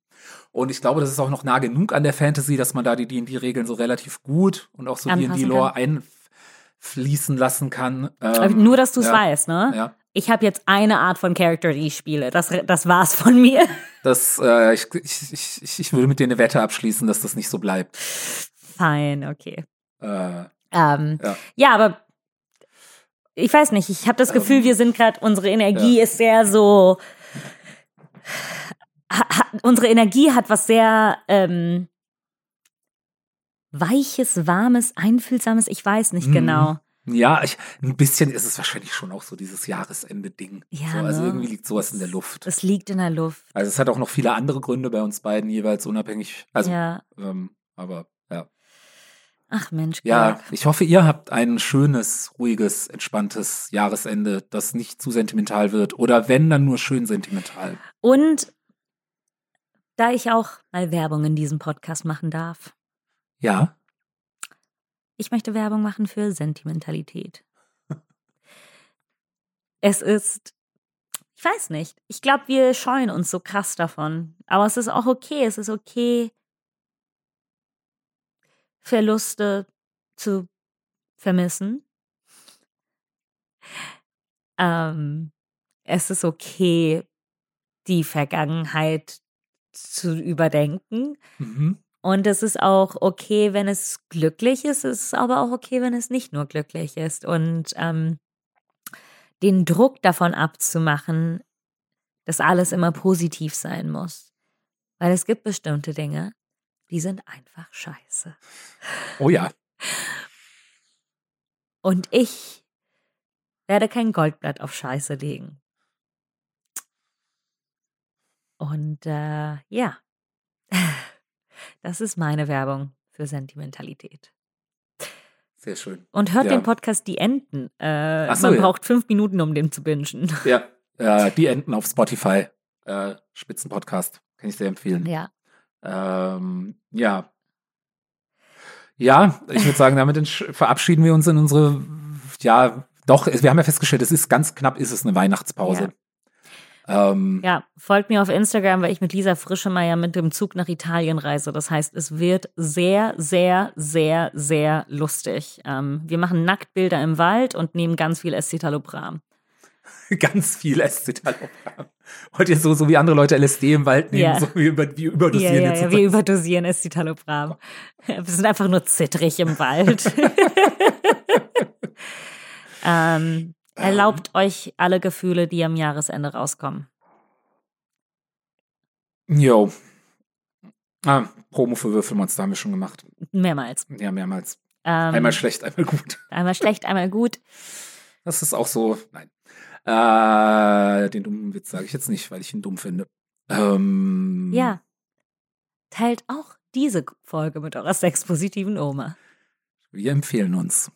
S2: Und ich glaube, das ist auch noch nah genug an der Fantasy, dass man da die D&D-Regeln so relativ gut und auch so D&D-Lore einfließen lassen kann. Ähm,
S1: Nur, dass du es
S2: ja,
S1: weißt, ne?
S2: Ja,
S1: Ich habe jetzt eine Art von Charakter, die ich spiele. Das, das war's von mir.
S2: das, äh, ich, ich, ich- ich würde mit dir eine Wette abschließen, dass das nicht so bleibt.
S1: Fein, okay.
S2: Äh,
S1: Ähm,
S2: Ja.
S1: ja. aber ich weiß nicht. Ich habe das Gefühl,
S2: Ähm,
S1: wir sind gerade, unsere Energie ist sehr so. Ha, ha, unsere Energie hat was sehr ähm, weiches, warmes, einfühlsames. Ich weiß nicht
S2: Mhm.
S1: genau.
S2: Ja, ich, ein bisschen ist es wahrscheinlich schon auch so dieses Jahresende-Ding.
S1: Ja,
S2: so, also
S1: ne?
S2: irgendwie liegt sowas in der Luft.
S1: Es liegt in der Luft.
S2: Also es hat auch noch viele andere Gründe bei uns beiden jeweils unabhängig. Also,
S1: ja.
S2: ähm, aber ja.
S1: Ach Mensch,
S2: Ja,
S1: Georg.
S2: ich hoffe, ihr habt ein schönes, ruhiges, entspanntes Jahresende, das nicht zu sentimental wird. Oder wenn, dann nur schön sentimental.
S1: Und da ich auch mal Werbung in diesem Podcast machen darf,
S2: Ja,
S1: ich möchte Werbung machen für Sentimentalität. es ist, ich weiß nicht, ich glaube, wir scheuen uns so krass davon. Aber es ist auch okay, es ist okay, Verluste zu vermissen. Ähm, es ist okay, die Vergangenheit zu überdenken.
S2: mhm.
S1: Und es ist auch okay, wenn es glücklich ist. Es ist aber auch okay, wenn es nicht nur glücklich ist. Und ähm, den Druck davon abzumachen, dass alles immer positiv sein muss. Weil es gibt bestimmte Dinge, die sind einfach scheiße.
S2: oh ja.
S1: Und ich werde kein Goldblatt auf Scheiße legen. Und äh, ja, das ist meine Werbung für Sentimentalität.
S2: Sehr schön.
S1: Und hört
S2: Ja.
S1: den Podcast Die Enten. Äh,
S2: so,
S1: man
S2: ja.
S1: braucht fünf Minuten, um den zu bingen.
S2: Ja, äh, die enden auf Spotify. Äh, Spitzenpodcast. Kann ich sehr empfehlen.
S1: Ja.
S2: Ähm, ja. Ja, ich würde sagen, damit verabschieden wir uns in unsere, ja, doch, wir haben ja festgestellt, es ist ganz knapp, ist es eine Weihnachtspause. Ähm,
S1: Ja, folgt mir auf Instagram, weil ich mit Lisa Frischemeier mit dem Zug nach Italien reise. Das heißt, es wird sehr, sehr, sehr, sehr lustig. Ähm, wir machen Nacktbilder im Wald und nehmen ganz viel Escitalopram.
S2: ganz viel Escitalopram. Wollt ihr so, so wie andere Leute LSD im Wald nehmen,
S1: Ja.
S2: so wie über, wie
S1: Ja,
S2: überdosieren
S1: ja,
S2: jetzt
S1: ja, wir überdosieren Escitalopram. Wir sind einfach nur zittrig im Wald. ähm, erlaubt euch alle Gefühle, die am Jahresende rauskommen.
S2: Jo. Ah, Promo für Würfelmonster haben wir schon gemacht.
S1: Mehrmals.
S2: Ja, mehrmals.
S1: Ähm,
S2: Einmal schlecht, einmal gut.
S1: einmal schlecht, einmal gut.
S2: Das ist auch so, nein. Äh, den dummen Witz sage ich jetzt nicht, weil ich ihn dumm finde. Ähm,
S1: Ja. Teilt auch diese Folge mit eurer sexpositiven Oma.
S2: Wir empfehlen uns.